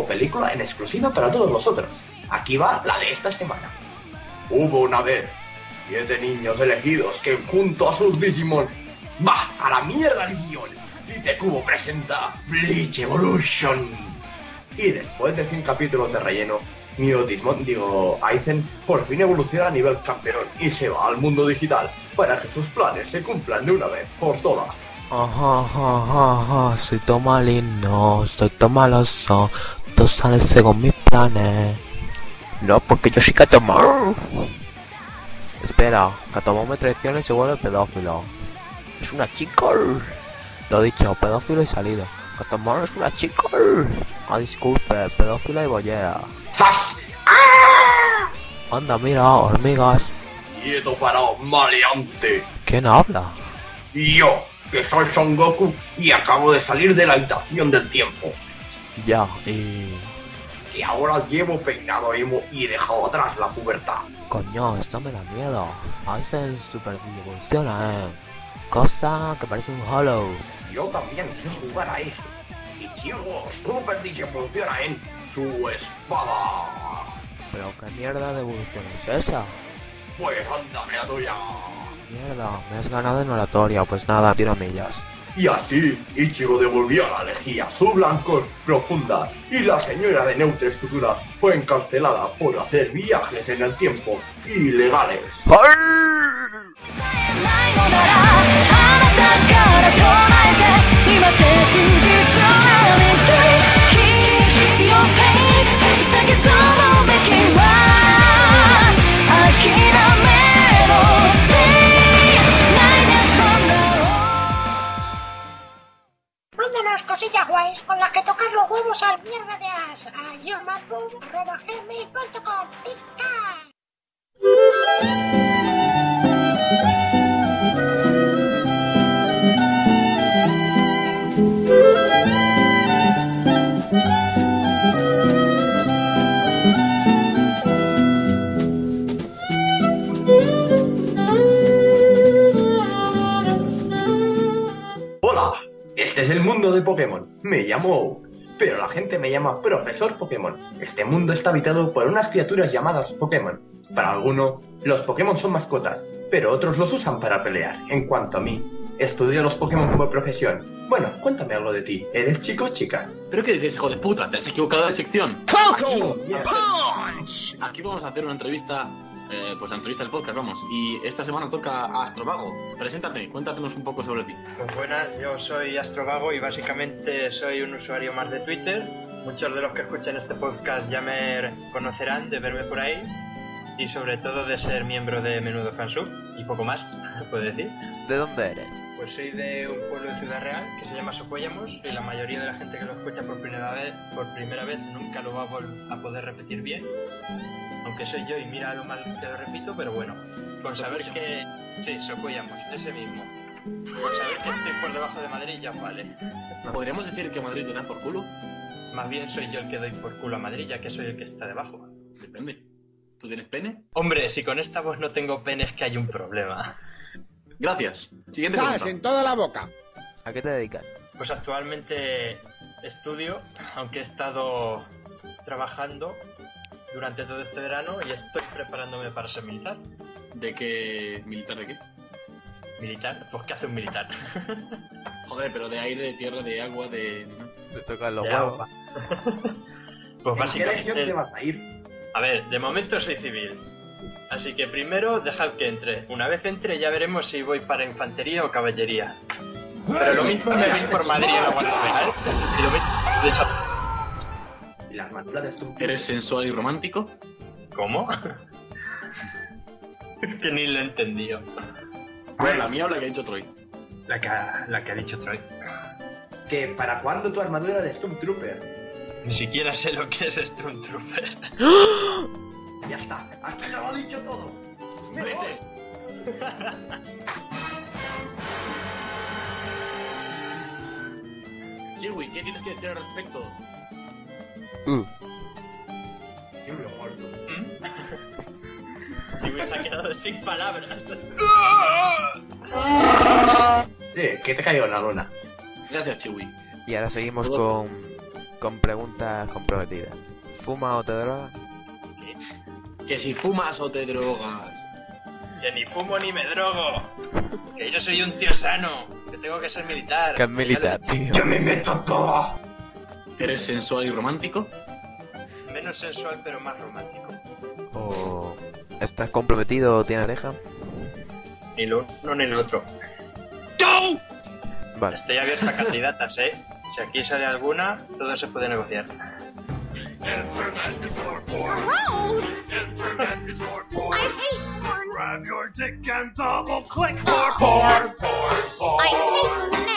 Película en exclusiva para todos vosotros. Aquí va la de esta semana. Hubo una vez siete niños elegidos que junto a sus Digimon... ¡Bah! ¡A la mierda el guion! Cubo presenta Bleach Evolution. Y después de 100 capítulos de relleno, Miotismon, digo, Aizen, por fin evoluciona a nivel campeón y se va al mundo digital para que sus planes se cumplan de una vez por todas. Ajá, ajá, ajá, soy Tomalino, soy Tomaloso, tú sales según mis planes. No, porque yo soy Catomar. Espera, Catomar me traiciona y se vuelve pedófilo. Es una chica. Lo dicho, pedófilo y salido. Catomar es una chica. Ah, disculpe, pedófila y bollera. Anda, mira, hormigas. Quieto para maleante. ¿Quién habla? Yo, que soy Son Goku y acabo de salir de la habitación del tiempo. Ya, y... Que ahora llevo peinado emo y he dejado atrás la pubertad. Coño, esto me da miedo. Hacen super evoluciona, eh. Cosa que parece un hollow. Yo también quiero jugar a eso. Y quiero Super funciona en su espada. Pero qué mierda de evolución es esa. Pues ándame a tuya. Mierda, me has ganado en oratoria, pues nada, tiro millas. Y así, Ichigo devolvió la lejía su blancos profunda y la señora de Neutres Futura fue encarcelada por hacer viajes en el tiempo ilegales. Mándanos cosillas guays con las que tocar los huevos al mierda de as a yourmadboom.gmail.com ¡Pica! Este es el mundo de Pokémon. Me llamo Oak, pero la gente me llama Profesor Pokémon. Este mundo está habitado por unas criaturas llamadas Pokémon. Para algunos, los Pokémon son mascotas, pero otros los usan para pelear. En cuanto a mí, estudio los Pokémon como profesión. Bueno, cuéntame algo de ti. ¿Eres chico o chica? ¿Pero qué dices, hijo de puta? Te has equivocado de sección. Yes. Aquí vamos a hacer una entrevista, eh, pues la entrevista del podcast, vamos. Y esta semana toca a Astrovago. Preséntate, cuéntanos un poco sobre ti. Pues buenas, yo soy Astrovago y básicamente soy un usuario más de Twitter. Muchos de los que escuchen este podcast ya me conocerán de verme por ahí y sobre todo de ser miembro de Menudo Fansub y poco más, [LAUGHS] puedo decir. ¿De dónde eres? Pues soy de un pueblo de Ciudad Real que se llama Socuéllamos y la mayoría de la gente que lo escucha por primera vez, por primera vez nunca lo va a, poder repetir bien. Aunque soy yo y mira lo mal que lo repito, pero bueno, con saber que... Sí, Socuéllamos, ese mismo. Con saber que estoy por debajo de Madrid ya vale. ¿Podríamos decir que Madrid da por culo? Más bien soy yo el que doy por culo a Madrid, ya que soy el que está debajo. Depende. ¿Tú tienes pene? Hombre, si con esta voz no tengo pene es que hay un problema. Gracias. Siguiente ¡Zas! pregunta. En toda la boca. ¿A qué te dedicas? Pues actualmente estudio, aunque he estado trabajando durante todo este verano y estoy preparándome para ser militar. ¿De qué? ¿Militar de qué? ¿Militar? Pues ¿qué hace un militar? [LAUGHS] Joder, pero de aire, de tierra, de agua, de... Te tocan los De huevos. agua. [LAUGHS] Pues ¿En qué legión te básicamente... vas a ir? A ver, de momento soy civil. Así que primero dejad que entre. Una vez entre ya veremos si voy para infantería o caballería. Pero lo mismo me voy por Madrid en la Guardia Real. Y lo mismo de esa- ¿Y la armadura de Stormtrooper? ¿Eres sensual y romántico? ¿Cómo? que ni lo he entendido. Bueno, la mía o la que ha dicho Troy. La que ha, la que ha dicho Troy. ¿Que para cuándo tu armadura de Stormtrooper? Ni siquiera sé lo que es Stormtrooper. [GASPS] [LAUGHS] Ya está, aquí se lo ha dicho todo. Me voy. [LAUGHS] Chiwi, ¿qué tienes que decir al respecto? Uh, Siempre muerto. [LAUGHS] Si me ha quedado sin palabras. [LAUGHS] Sí, que te caiga una luna. Gracias, Chiwi. y ahora seguimos con, con preguntas comprometidas. ¿Fuma o te droga? Que si fumas o te drogas. Que ni fumo ni me drogo. Que yo soy un tío sano. Que tengo que ser militar. Que es militar, tío. Yo me meto todo. ¿Eres sensual y romántico? Menos sensual, pero más romántico. ¿O estás comprometido o tienes pareja? Ni lo uno ni lo otro. Vale. Estoy abierto a candidatas, ¿eh? Si aquí sale alguna, todo se puede negociar. Hello? I hate porn. Grab your dick and double click for porn, porn, porn. I hate men.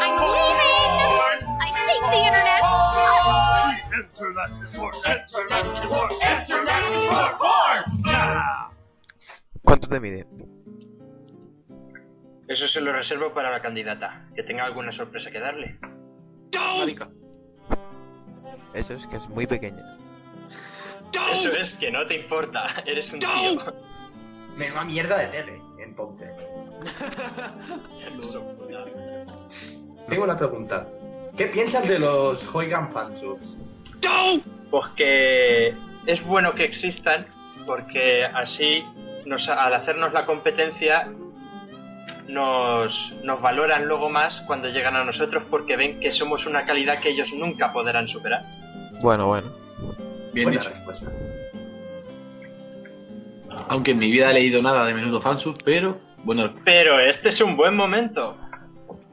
I'm leaving. I hate the internet. The internet is for internet is for internet is for porn. Yeah. ¿Cuánto te mide? Eso se lo reservo para la candidata, que tenga alguna sorpresa que darle. Marica. Eso es que es muy pequeña. Eso es que no te importa, [LAUGHS] eres un tío. Menuda mierda de tele, entonces. Tengo una pregunta. ¿Qué piensas de los Hoigan fansubs? Pues que es bueno que existan, porque así, nos, al hacernos la competencia, nos, nos valoran luego más cuando llegan a nosotros porque ven que somos una calidad que ellos nunca podrán superar. Bueno, bueno. Bien Buena dicho. respuesta. Aunque en mi vida he leído nada de menudo fansub, pero bueno, Pero este es un buen momento.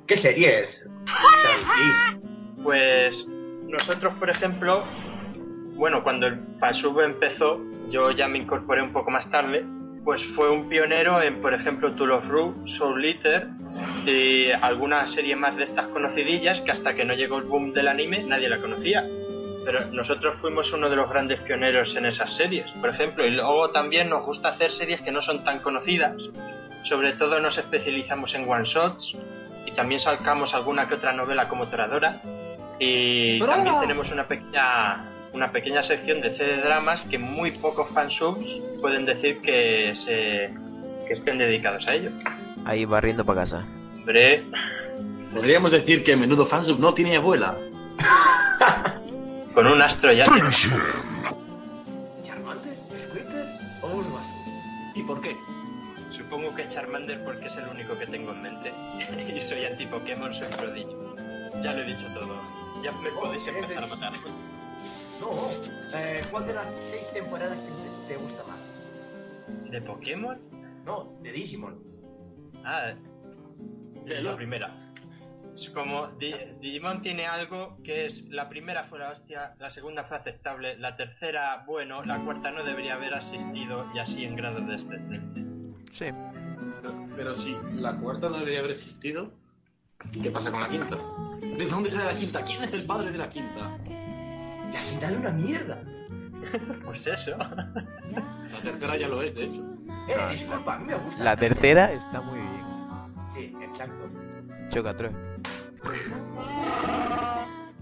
¿Qué series? [LAUGHS] Pues nosotros, por ejemplo, bueno, cuando el Fansub empezó, yo ya me incorporé un poco más tarde, pues fue un pionero en, por ejemplo, Tool of Ru, Soul Eater y alguna serie más de estas conocidillas que hasta que no llegó el boom del anime nadie la conocía. Pero nosotros fuimos uno de los grandes pioneros en esas series, por ejemplo, y luego también nos gusta hacer series que no son tan conocidas. Sobre todo nos especializamos en one shots y también sacamos alguna que otra novela como Toradora. Y también tenemos una pequeña una pequeña sección de CD dramas que muy pocos fansubs pueden decir que se que estén dedicados a ello. Ahí barriendo para casa. Hombre, podríamos decir que menudo fansub no tiene abuela. [LAUGHS] con un astro ya ¿Charmander? ¿Squirtle? ¿O? ¿Y por qué? Supongo que Charmander porque es el único que tengo en mente. [LAUGHS] y soy anti-Pokémon, soy prodigio. Ya lo he dicho todo. Ya me podéis empezar a matar. No. Eh, ¿Cuál de las seis temporadas te, te gusta más? ¿De Pokémon? No, de Digimon. Ah, la primera. Es como Di- Digimon tiene algo que es la primera fue la hostia, la segunda fue aceptable, la tercera bueno, la cuarta no debería haber asistido y así en grado descendente. Sí. Pero si la cuarta no debería haber existido, ¿qué pasa con la quinta? ¿De dónde sale la quinta? ¿Quién es el padre de la quinta? La quinta es una mierda. [LAUGHS] Pues eso. La tercera ya lo es, de hecho. Eh, disculpa, a mí me gusta. La tercera está muy bien. Sí, exacto. Choca tres.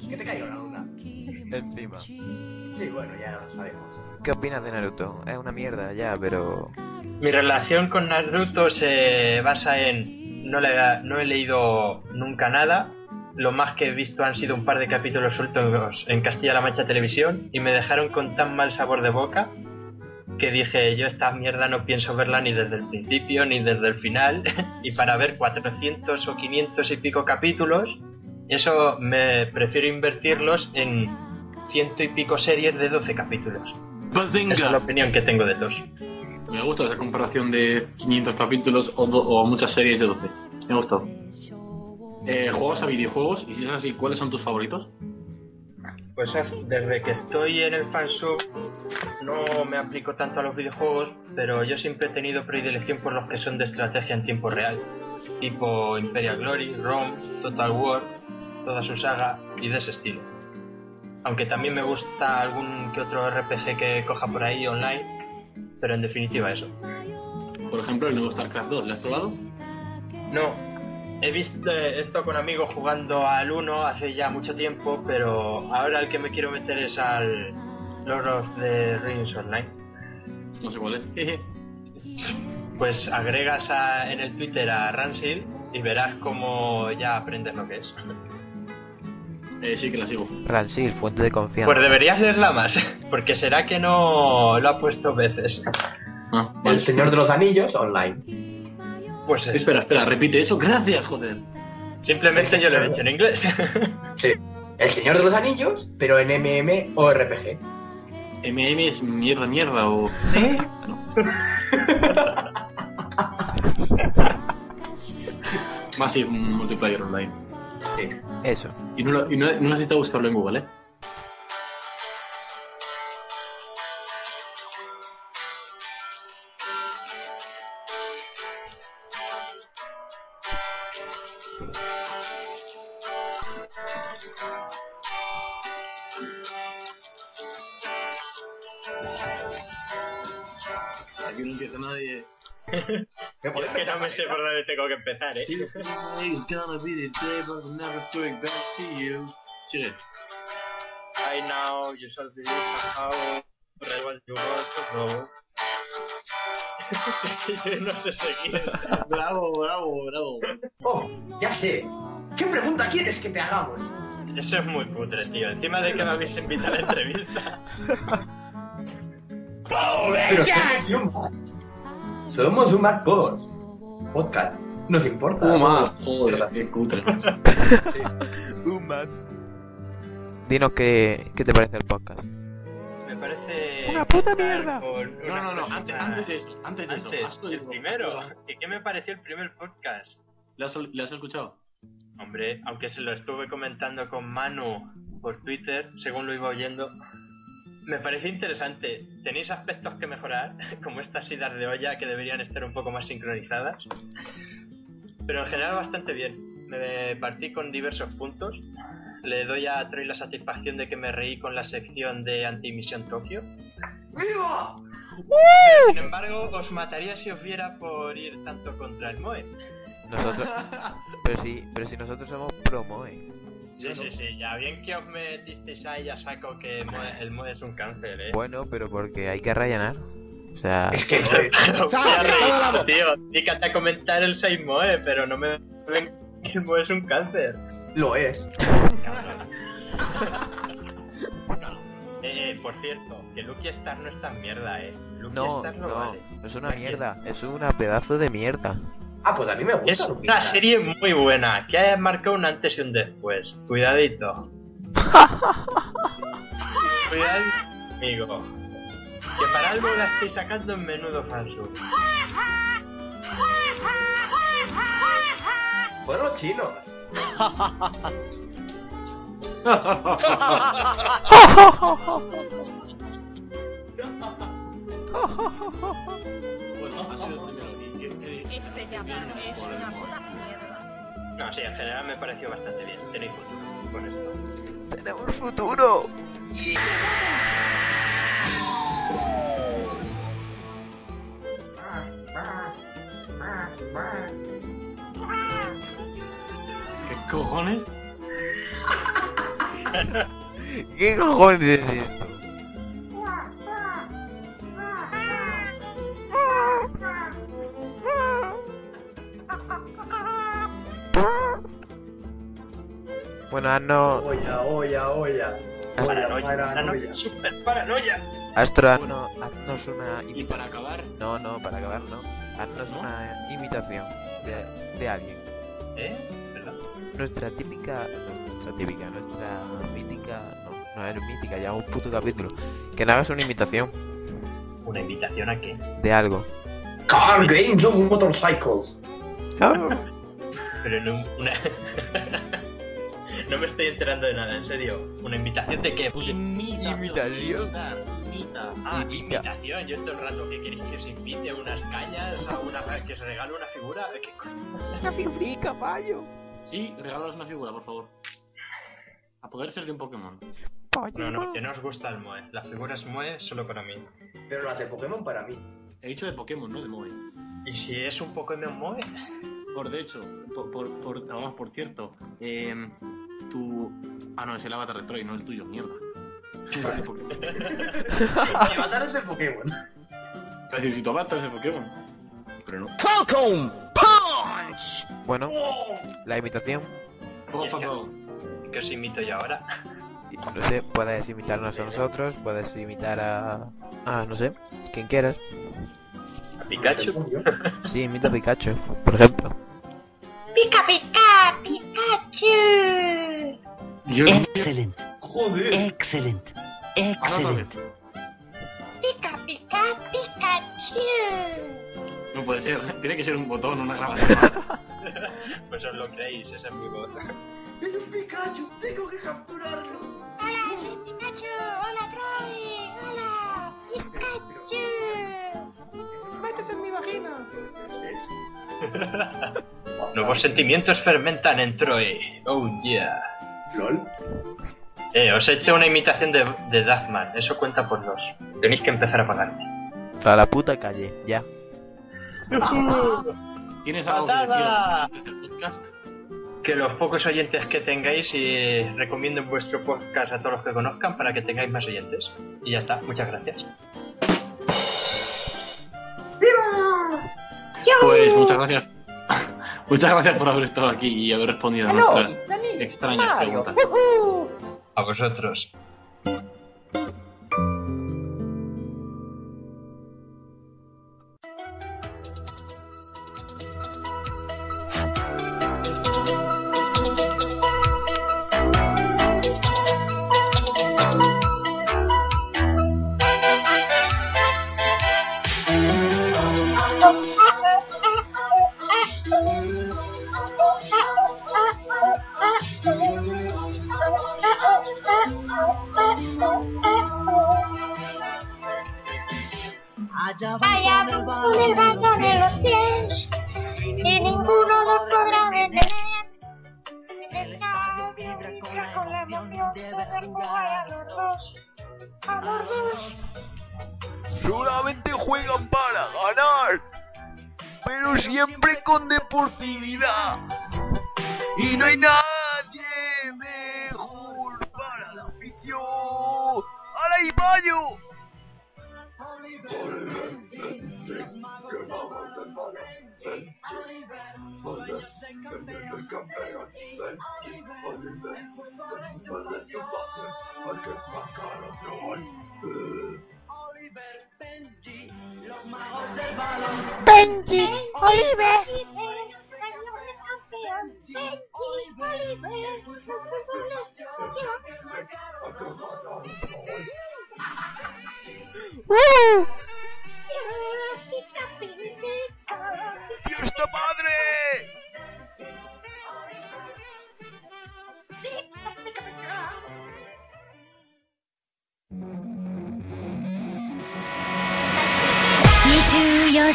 Que te caiga una luna. Encima. Sí, bueno, ya lo sabemos. ¿Qué opinas de Naruto? Es una mierda ya, pero... Mi relación con Naruto se basa en no, le, no he leído nunca nada. Lo más que he visto han sido un par de capítulos sueltos en Castilla-La Mancha Televisión y me dejaron con tan mal sabor de boca que dije yo esta mierda no pienso verla ni desde el principio ni desde el final [LAUGHS] y para ver 400 o 500 y pico capítulos eso me prefiero invertirlos en ciento y pico series de 12 capítulos. Esa es la opinión que tengo de dos. Me gusta esa comparación de 500 capítulos o, do- o muchas series de 12. Me gustó. Eh, ¿Juegas a videojuegos? Y si es así, ¿cuáles son tus favoritos? Pues eh, desde que estoy en el fansub no me aplico tanto a los videojuegos, pero yo siempre he tenido predilección por los que son de estrategia en tiempo real, tipo Imperial Glory, Rome, Total War, toda su saga y de ese estilo. Aunque también me gusta algún que otro RPG que coja por ahí online, pero en definitiva eso. Por ejemplo, el nuevo StarCraft 2, ¿lo has probado? No, he visto he estado con amigos jugando al 1 hace ya mucho tiempo, pero ahora el que me quiero meter es al Lord of the Rings Online. No sé cuál es. [LAUGHS] Pues agregas a- en el Twitter a Ransil y verás cómo ya aprendes lo que es. Eh, sí que la sigo. Ransil, fuente de confianza. Pues deberías leerla más, [LAUGHS] porque será que no lo ha puesto veces. El Señor de los Anillos online. Pues eso. Espera, espera, repite eso. Gracias, joder. Simplemente yo lo he dicho en inglés. [LAUGHS] Sí. El Señor de los Anillos, pero en MMORPG. MM es mierda, mierda o. ¿Eh? [LAUGHS] Massive Multiplayer Online. Sí. Eso. Y no, lo- y no, no necesitas buscarlo en Google, ¿eh? Aquí no empieza nadie. [LAUGHS] Es que no me sé por dónde tengo que empezar, ¿eh? Gonna be the day, but I'll never throw back to you. Sigue. I know you shall be somehow rival you want to know. Es que yo no sé seguir. [LAUGHS] bravo, bravo, bravo. Oh, ya sé. ¿Qué pregunta quieres que te hagamos? Eso es muy putre, tío. Encima de que me habéis invitado a la entrevista. [LAUGHS] Pero somos un Mac. Un Mac. Podcast. Nos importa. ¿Cómo más? Joder, qué cutre. [LAUGHS] Dinos qué, qué te parece el podcast. Me parece. Una puta mierda. No, no, no, antes, antes de eso, antes de eso. Antes, el primero. ¿Y qué me pareció el primer podcast? ¿Le has, ¿Le has escuchado? Hombre, aunque se lo estuve comentando con Manu por Twitter, según lo iba oyendo, me pareció interesante. ¿Tenéis aspectos que mejorar? [LAUGHS] Como estas idas de olla que deberían estar un poco más sincronizadas. Pero en general bastante bien. Me partí con diversos puntos. Le doy a Troy la satisfacción de que me reí con la sección de Antimisión Tokio. ¡Viva! Sin embargo, os mataría si os viera por ir tanto contra el Moe. Nosotros. [LAUGHS] pero sí, pero si nosotros somos promo, eh. Sí, sí, sí, ya bien que os metisteis ahí a saco que Moe- el Moe es un cáncer, eh. Bueno, pero porque hay que rellenar. O sea. Es que voy a reír, tío, dígate a comentar el 6 Moe, pero no me ven que el Moe es un cáncer. lo es. [LAUGHS] Eh, eh, por cierto, que Lucky Star no es tan mierda, eh. Lucky No, Star no, no, vale. no es una mierda, es una pedazo de mierda. Ah, pues a mí me gusta. Es una serie muy buena, que ha marcado un antes y un después. Cuidadito. [LAUGHS] Cuidadito, amigo. Que para algo la estoy sacando en menudo fansub. Fueron los chinos. [LAUGHS] [LAUGHS] Este llamado es una puta mierda. No, sí, en general me pareció bastante bien. Tenéis futuro con esto. ¡Tenemos futuro! ¿Qué cojones? [LAUGHS] ¿Qué cojones es esto? Haznos. Olla, olla, olla. Olla, Paranoia, paranoia. paranoia, super paranoia. Astro, haznos, haznos una Y para acabar, No, no, para acabar no. Haznos ¿No? una imitación de, de alguien. ¿Eh? ¿Verdad? Nuestra típica. no, nuestra típica, nuestra mítica. No, no es mítica, ya un puto capítulo. Que no hagas una imitación ¿Una invitación a qué? de algo. Car Games of Motorcycles. [LAUGHS] Pero no una... [LAUGHS] no me estoy enterando de nada, en serio. ¿Una invitación de qué? Imitación. imitar, imita. Ah, Imita. invitación. Yo todo el rato que queréis que os invite a unas cañas, a una que os regale una figura. ¿Qué Una figurica, payo. Sí, regálanos una figura, por favor. A poder ser de un Pokémon. No, no, que no os gusta el Moe. Las figuras Moe solo para mí. Pero las de Pokémon para mí. He dicho de Pokémon, no de Moe. ¿Y si es un Pokémon Moe? Por de hecho, por, por, por- vamos, por cierto, eh, tu... Ah, no, es el avatar de Troy, no el tuyo, mierda. Pokémon. Mi [LAUGHS] [LAUGHS] avatar es el Pokémon. Casi si tu avatar es de Pokémon. Pero no. Falcon Punch! Bueno, la imitación. A poco. ¿Qué os imito yo ahora? No sé, puedes imitarnos a nosotros, puedes imitar a. a no sé, quien quieras. ¿A Pikachu? [LAUGHS] Sí, imita a Pikachu, por ejemplo. Pica, pica, Pikachu. Dios Excelente. Joder. Excelente. Excelente. Pica, pica, Pikachu. No puede ser, tiene que ser un botón, una grabadora. [LAUGHS] Pues os lo creéis, esa es mi voz. Es un Pikachu, tengo que capturarlo. Hola, soy Pikachu. Nuevos sentimientos fermentan en Troy. Oh yeah. LOL. Eh, os he hecho una imitación de, de Duffman, eso cuenta por dos. Tenéis que empezar a pagarme. A la puta calle, ya. [LAUGHS] ¿Tienes algo que Patada. decir al podcast? Que los pocos oyentes que tengáis y recomienden vuestro podcast a todos los que conozcan para que tengáis más oyentes. Y ya está, muchas gracias. Pues muchas gracias. [LAUGHS] Muchas gracias por haber estado aquí y haber respondido a Hello, nuestras extrañas preguntas. A vosotros.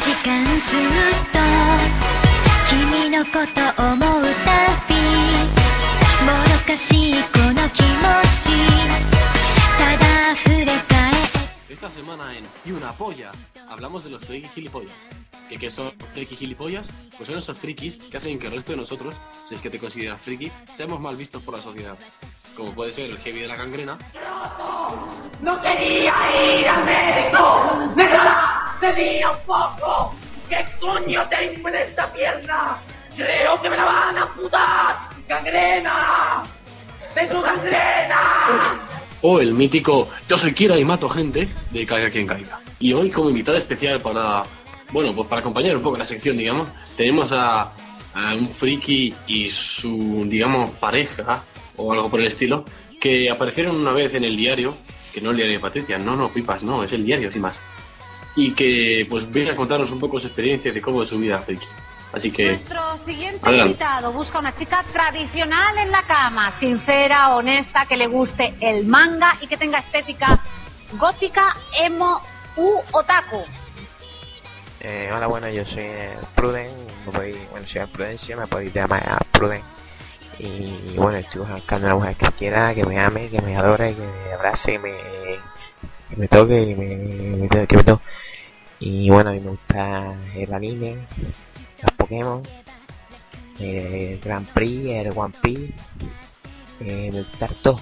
時間ずっと君のこと思うたびもどかしいこの気持ちただ溢れ返 Esta semana en Y una polla hablamos de los friki gilipollas. ¿Qué, qué son los friki gilipollas? Pues son esos frikis que hacen que el resto de nosotros, si es que te consideras friki, seamos mal vistos por la sociedad. Como puede ser el heavy de la gangrena, ¡No quería ir al médico! ¡De un poco! ¿Qué coño tengo en esta pierna? ¡Creo que me la van a amputar! ¡Gangrena! ¡Tengo gangrena! [LAUGHS] o el mítico Yo soy Kira y mato gente de Caiga quien caiga. Y hoy como invitada especial para, bueno, pues para acompañar un poco la sección, digamos, tenemos a, a un friki y su, digamos, pareja o algo por el estilo, que aparecieron una vez en el diario, que no el diario de Patricia, no, no, pipas, no, es el diario, sin más. Y que pues viene a contarnos un poco su experiencia de cómo es su vida friki. Así que, Nuestro siguiente Adelante. invitado busca una chica tradicional en la cama, sincera, honesta, que le guste el manga y que tenga estética gótica, emo u otaku. Eh, hola, bueno, yo soy eh, Pruden, me podéis, bueno, soy Prudencia, me podéis llamar a Pruden. Y bueno, estoy buscando una mujer que me quiera, que me ame, que me adore, que me abrace, que me, que me toque, que me, que me toque. Y bueno, a mí me gusta el anime, los Pokémon, el Grand Prix, el One Piece, eh, me gusta todo.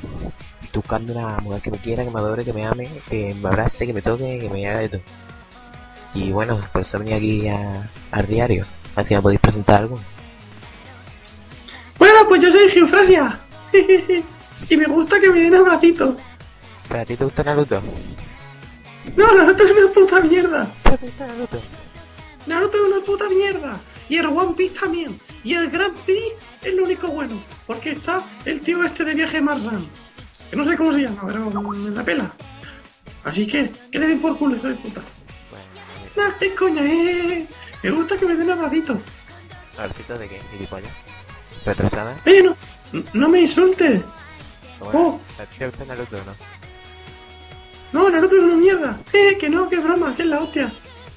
Buscando una mujer que me quiera, que me adore, que me ame, que me abrace, que me toque, que me haga de todo. Y bueno, por eso venía aquí a- al diario. A ver si me podéis presentar algo. Bueno, pues yo soy Geofrasia. y me gusta que me den abracitos. ¿Pero a ti te gusta Naruto? No, Naruto es una puta mierda. ¿Te gusta Naruto? Naruto es una puta mierda. Y el One Piece también. Y el Grand Prix es lo único bueno. Porque está el tío este de viaje Marsan. que no sé cómo se llama, pero me la pela. Así que, que le den por culo, hijo de puta. Nah, es coña, eh. Me gusta que me den abracitos. ¿Abracito de qué? ¿Gilipollas? ¿Retrasada? Oye, no, no me insultes. Bueno, ¿a ti te gusta Naruto o no? No, Naruto es una mierda. Eh, que no, que broma, que es la hostia.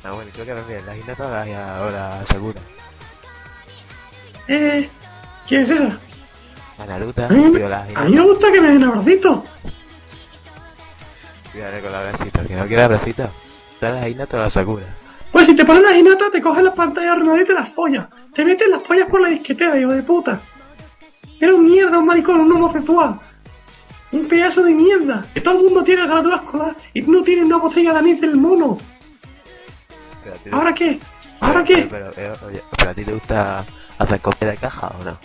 Ah, bueno, creo que también. La Hinata y ahora Sakura. Eh, ¿quién es esa? La Naruto, A mí, tío, la a mí me gusta que me den abracitos. Cuidado con el abracito, que no quiere abracito. Dale la Hinata o la Sakura. Pues si te ponen la Hinata, te cogen las pantallas ordenadas y te las follas. Te meten las pollas por la disquetera, hijo de puta. Era un mierda, un maricón, un homosexual. Un pedazo de mierda. Que todo el mundo tiene graduada escolar y no tiene una botella de anís del mono. Pero ¿Ahora qué? ¿Ahora pero- qué? Pero, pero, oye, ¿pero a ti te gusta hacer copia de caja o no?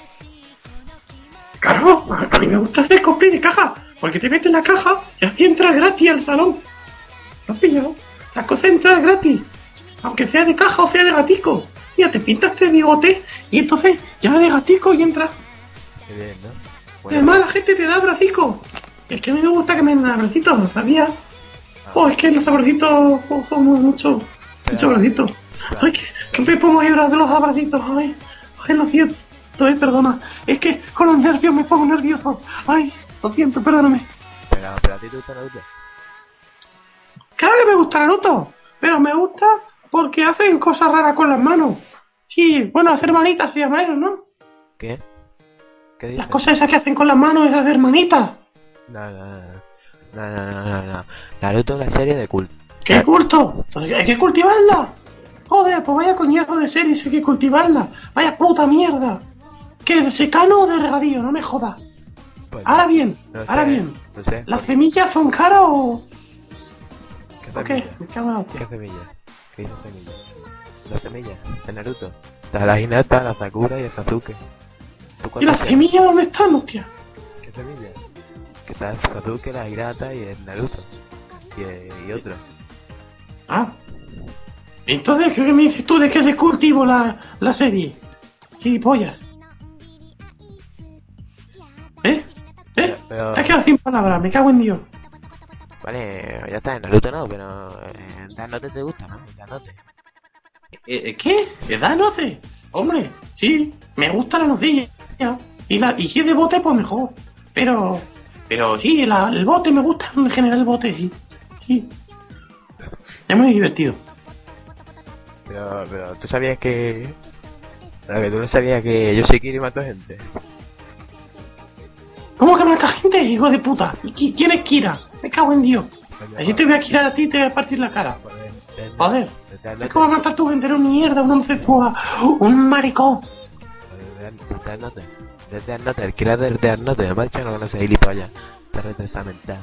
Claro, a mí me gusta hacer cosplay de caja. Porque te metes la caja y así entras gratis al salón. ¿Lo has pillado? Las cosas entran gratis. Aunque sea de caja o sea de gatico. Mira, te pintas de bigote y entonces ya de gatico y entras. Qué bien, ¿no? Además la gente te da abracitos. Es que a mí me gusta que me den abracitos, ¿lo sabías? Oh, es que los abracitos oh, son mucho, mucho abracitos. Ay, que, que me pongo a llorar de los abracitos. Ay, ay, lo siento, eh, perdona. Es que con los nervios me pongo nervioso. Ay, lo siento, perdóname. Pero, pero a ti te gusta Naruto. Claro que me gusta Naruto, pero me gusta porque hacen cosas raras con las manos. Sí, bueno, hacer manitas se llama eso, ¿no? ¿Qué? ¿Qué dices? Las cosas esas que hacen con las manos es hacer manitas. No, no, no, no. No, no, no. Naruto es una serie de culto. ¡Qué culto! Hay que cultivarla. Joder, pues vaya coñazo de series, hay que cultivarla. Vaya puta mierda. ¿Qué, de secano o de regadío? No me jodas. Ahora bien, No ahora sé, bien. No sé. ¿Las semillas son caras o...? ¿Qué ¿O qué? Me cago en la hostia. ¿Qué semilla? ¿Qué dice semilla? La semilla de Naruto. Está la Hinata, la Sakura y el Sasuke. ¿Tú ¿Y las semillas dónde están, hostia? ¿Qué semilla? Que está el Sasuke, la Hinata y el Naruto. Y, y otro. Ah. Entonces, ¿qué me dices tú de que se cultivo la, la serie? Gilipollas. ¿Eh? ¿Eh? Pero, Te has quedado sin palabras, me cago en Dios. vale, ya está, en Naruto no, pero eh, Death Note te gusta, ¿no? Death Note. Eh, ¿Qué? ¿Me da note? Hombre, sí, me gusta la nocilla. Y, la, y si es de bote, pues mejor. Pero, pero sí, la- el bote me gusta en general el bote, sí. Sí. Es muy divertido. Pero, pero, ¿tú sabías que... Pero que tú no sabías que yo soy Kiri y mato gente. ¿Cómo que mata gente, hijo de puta? ¿Y qui- quién es Kira? Me cago en Dios. Allí te voy a girar a ti y te voy a partir la cara. Joder. Es como matar tu una mierda, un homosexual, un maricón. Death Note. De Death Note, el creador de Death Note, me ha dicho que no conoce gilipollas. Está retrasada mental.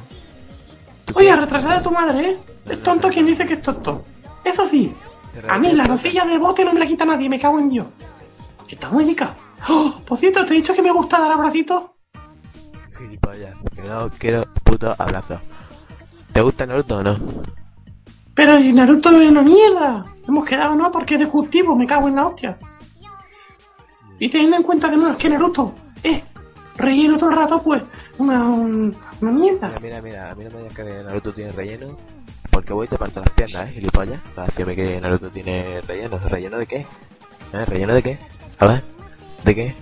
Oye, retrasada tu madre, ¿eh? Es tonto quien dice que es tonto. Eso sí, a mí la nocilla de bote no me la quita nadie, me cago en Dios. Que está muy. Oh, por cierto, te he dicho que me gusta dar abracitos. Gilipollas. Que no quiero puto abrazo. ¿Te gusta Naruto o no? Pero si Naruto es una mierda. Hemos quedado, ¿no? Porque es de cultivo, me cago en la hostia. Y teniendo en cuenta además que Naruto es relleno todo el rato, pues, una, un- una mierda. Mira, mira, mira, a mí no me digas que Naruto tiene relleno. Porque voy y te parto las piernas, ¿eh, gilipollas? Para decirme que Naruto tiene relleno. ¿Relleno de qué? ¿Eh? ¿Relleno de qué? A ver, ¿de qué?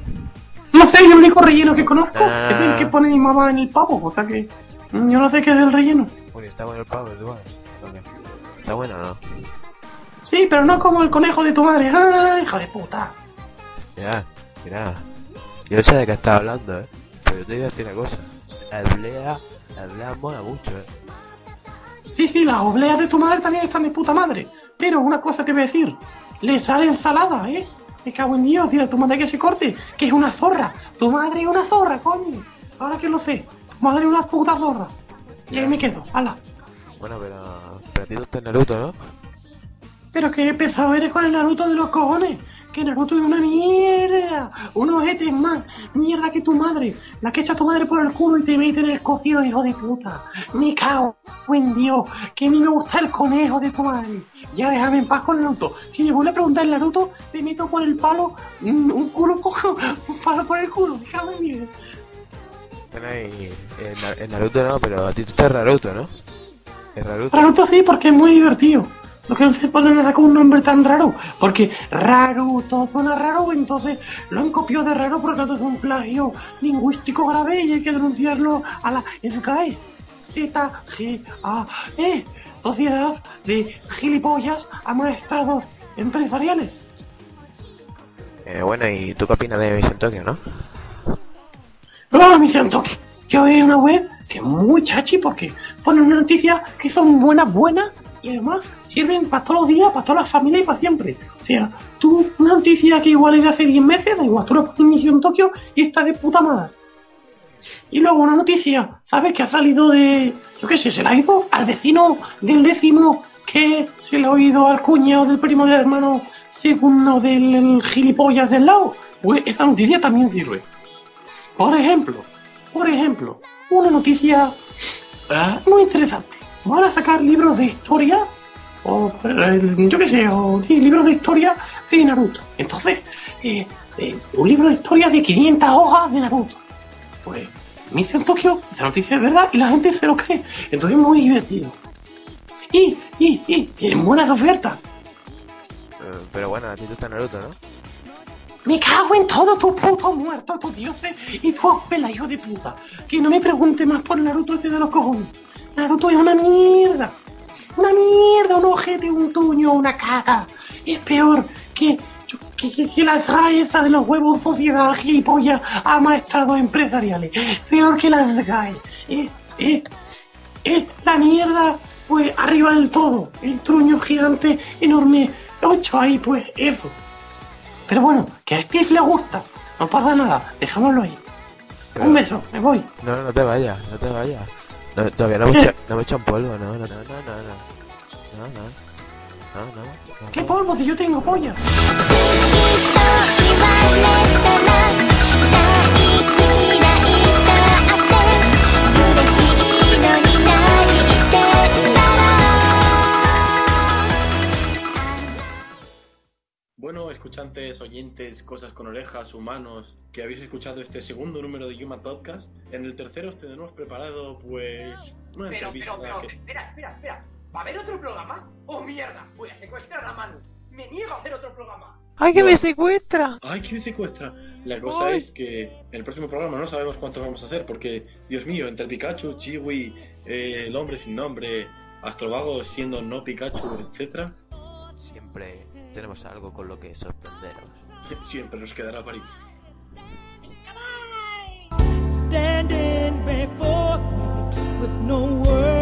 No sé, el único relleno que conozco No, no, no, es el no. que pone mi mamá en el pavo, o sea que yo no sé qué es del relleno. Bueno, está bueno el pavo, tú vas. ¿Está bueno no? Sí, pero no como el conejo de tu madre. ¡Ah, hija de puta! Mira, mira. Yo sé de qué estás hablando, ¿eh? Pero yo te voy a decir una cosa. La oblea, la oblea mola mucho, ¿eh? Sí, sí, las obleas de tu madre también están de puta madre. Pero una cosa te voy a decir. Le sale ensalada, ¿eh? Me cago en Dios, a tu madre que se corte, que es una zorra. Tu madre es una zorra, coño. Ahora que lo sé. Tu madre es una puta zorra. Y ahí me quedo, ala. Bueno, pero... Pero a ti te gusta Naruto, ¿no? Pero que pesado eres con el Naruto de los cojones. Que Naruto es una mierda. Un ojete es más. Mierda que tu madre. La que echa tu madre por el culo y te mete en el cocido, hijo de puta. Me cago en Dios. Que a mí me gusta el conejo de tu madre. Ya déjame en paz con Naruto. Si me vuelve a preguntar el Naruto, te meto por el palo. Un culo por, [LAUGHS] un palo por el culo. Me cago en Dios. Bueno, y en Naruto no, pero a ti te gusta Naruto, ¿no? Es. Naruto sí, porque es muy divertido. Lo que no se pueden sacar un nombre tan raro. Porque Raruto suena raro, entonces lo han copiado de raro, por lo tanto es un plagio lingüístico grave y hay que denunciarlo a la SGAE. Z-G-A-E. Sociedad de gilipollas amaestrados empresariales. Eh, bueno, ¿y tú qué opinas de Mission Tokyo, no? Me dicen Tokio. Yo es una web que es muy chachi porque ponen una noticia que son buenas, buenas y además sirven para todos los días, para todas las familias y para siempre. O sea, tú, una noticia que igual es de hace 10 meses, da igual, tú lo pones en Tokio y está de puta madre. Y luego una noticia, ¿sabes? Que ha salido de. Yo qué sé, se la ha ido al vecino del décimo que se le ha oído al cuñado del primo del hermano segundo del el gilipollas del lado. Pues esa noticia también sirve. Por ejemplo, por ejemplo, una noticia muy interesante. Van a sacar libros de historia, o eh, yo qué sé, o sí, libros de historia de Naruto. Entonces, eh, eh, un libro de historia de 500 hojas de Naruto. Pues, Mission Tokyo, esa noticia es verdad y la gente se lo cree. Entonces es muy divertido. Y, y, y, tienen buenas ofertas. Pero bueno, a ti te Naruto, ¿no? Me cago en todo tu puto muerto, tus dioses y tu pela, hijo de puta. Que no me pregunte más por Naruto ese de los cojones. Naruto es una mierda. Una mierda, un ojete, un tuño, una caca. Es peor que, que, que, que de los huevos sociedad gilipollas amaestrados empresariales. Peor que las GAE. Es, es, es la mierda, pues arriba del todo. El truño gigante, enorme. Ocho ahí, pues eso. Pero bueno, que a Steve le gusta. No pasa nada, dejámoslo ahí. Un beso, me voy. No, no te vayas, no te vayas. No, todavía no me, echa, no me echan polvo, no, no, no, no, no, no. No, no. No, no. no. ¿Qué polvo si yo tengo polla? 'Bueno, escuchantes, oyentes, cosas con orejas, humanos, que habéis escuchado este segundo número de Yuma Podcast, en el tercero os tendremos preparado, pues, una Pero, entrevista pero, pero, que- espera, espera, espera. ¿Va a haber otro programa? ¡Oh, mierda! Voy a secuestrar a Manu. Me niego a hacer otro programa. ¡Ay, que me secuestra! ¡Ay, que me secuestra! La cosa Ay. es que en el próximo programa no sabemos cuántos vamos a hacer, porque, Dios mío, entre Pikachu, Chiwi, eh, el hombre sin nombre, Astrovago siendo no Pikachu, etcétera, Siempre tenemos algo con lo que sorprenderos. siempre nos quedará París. standing before me with no words,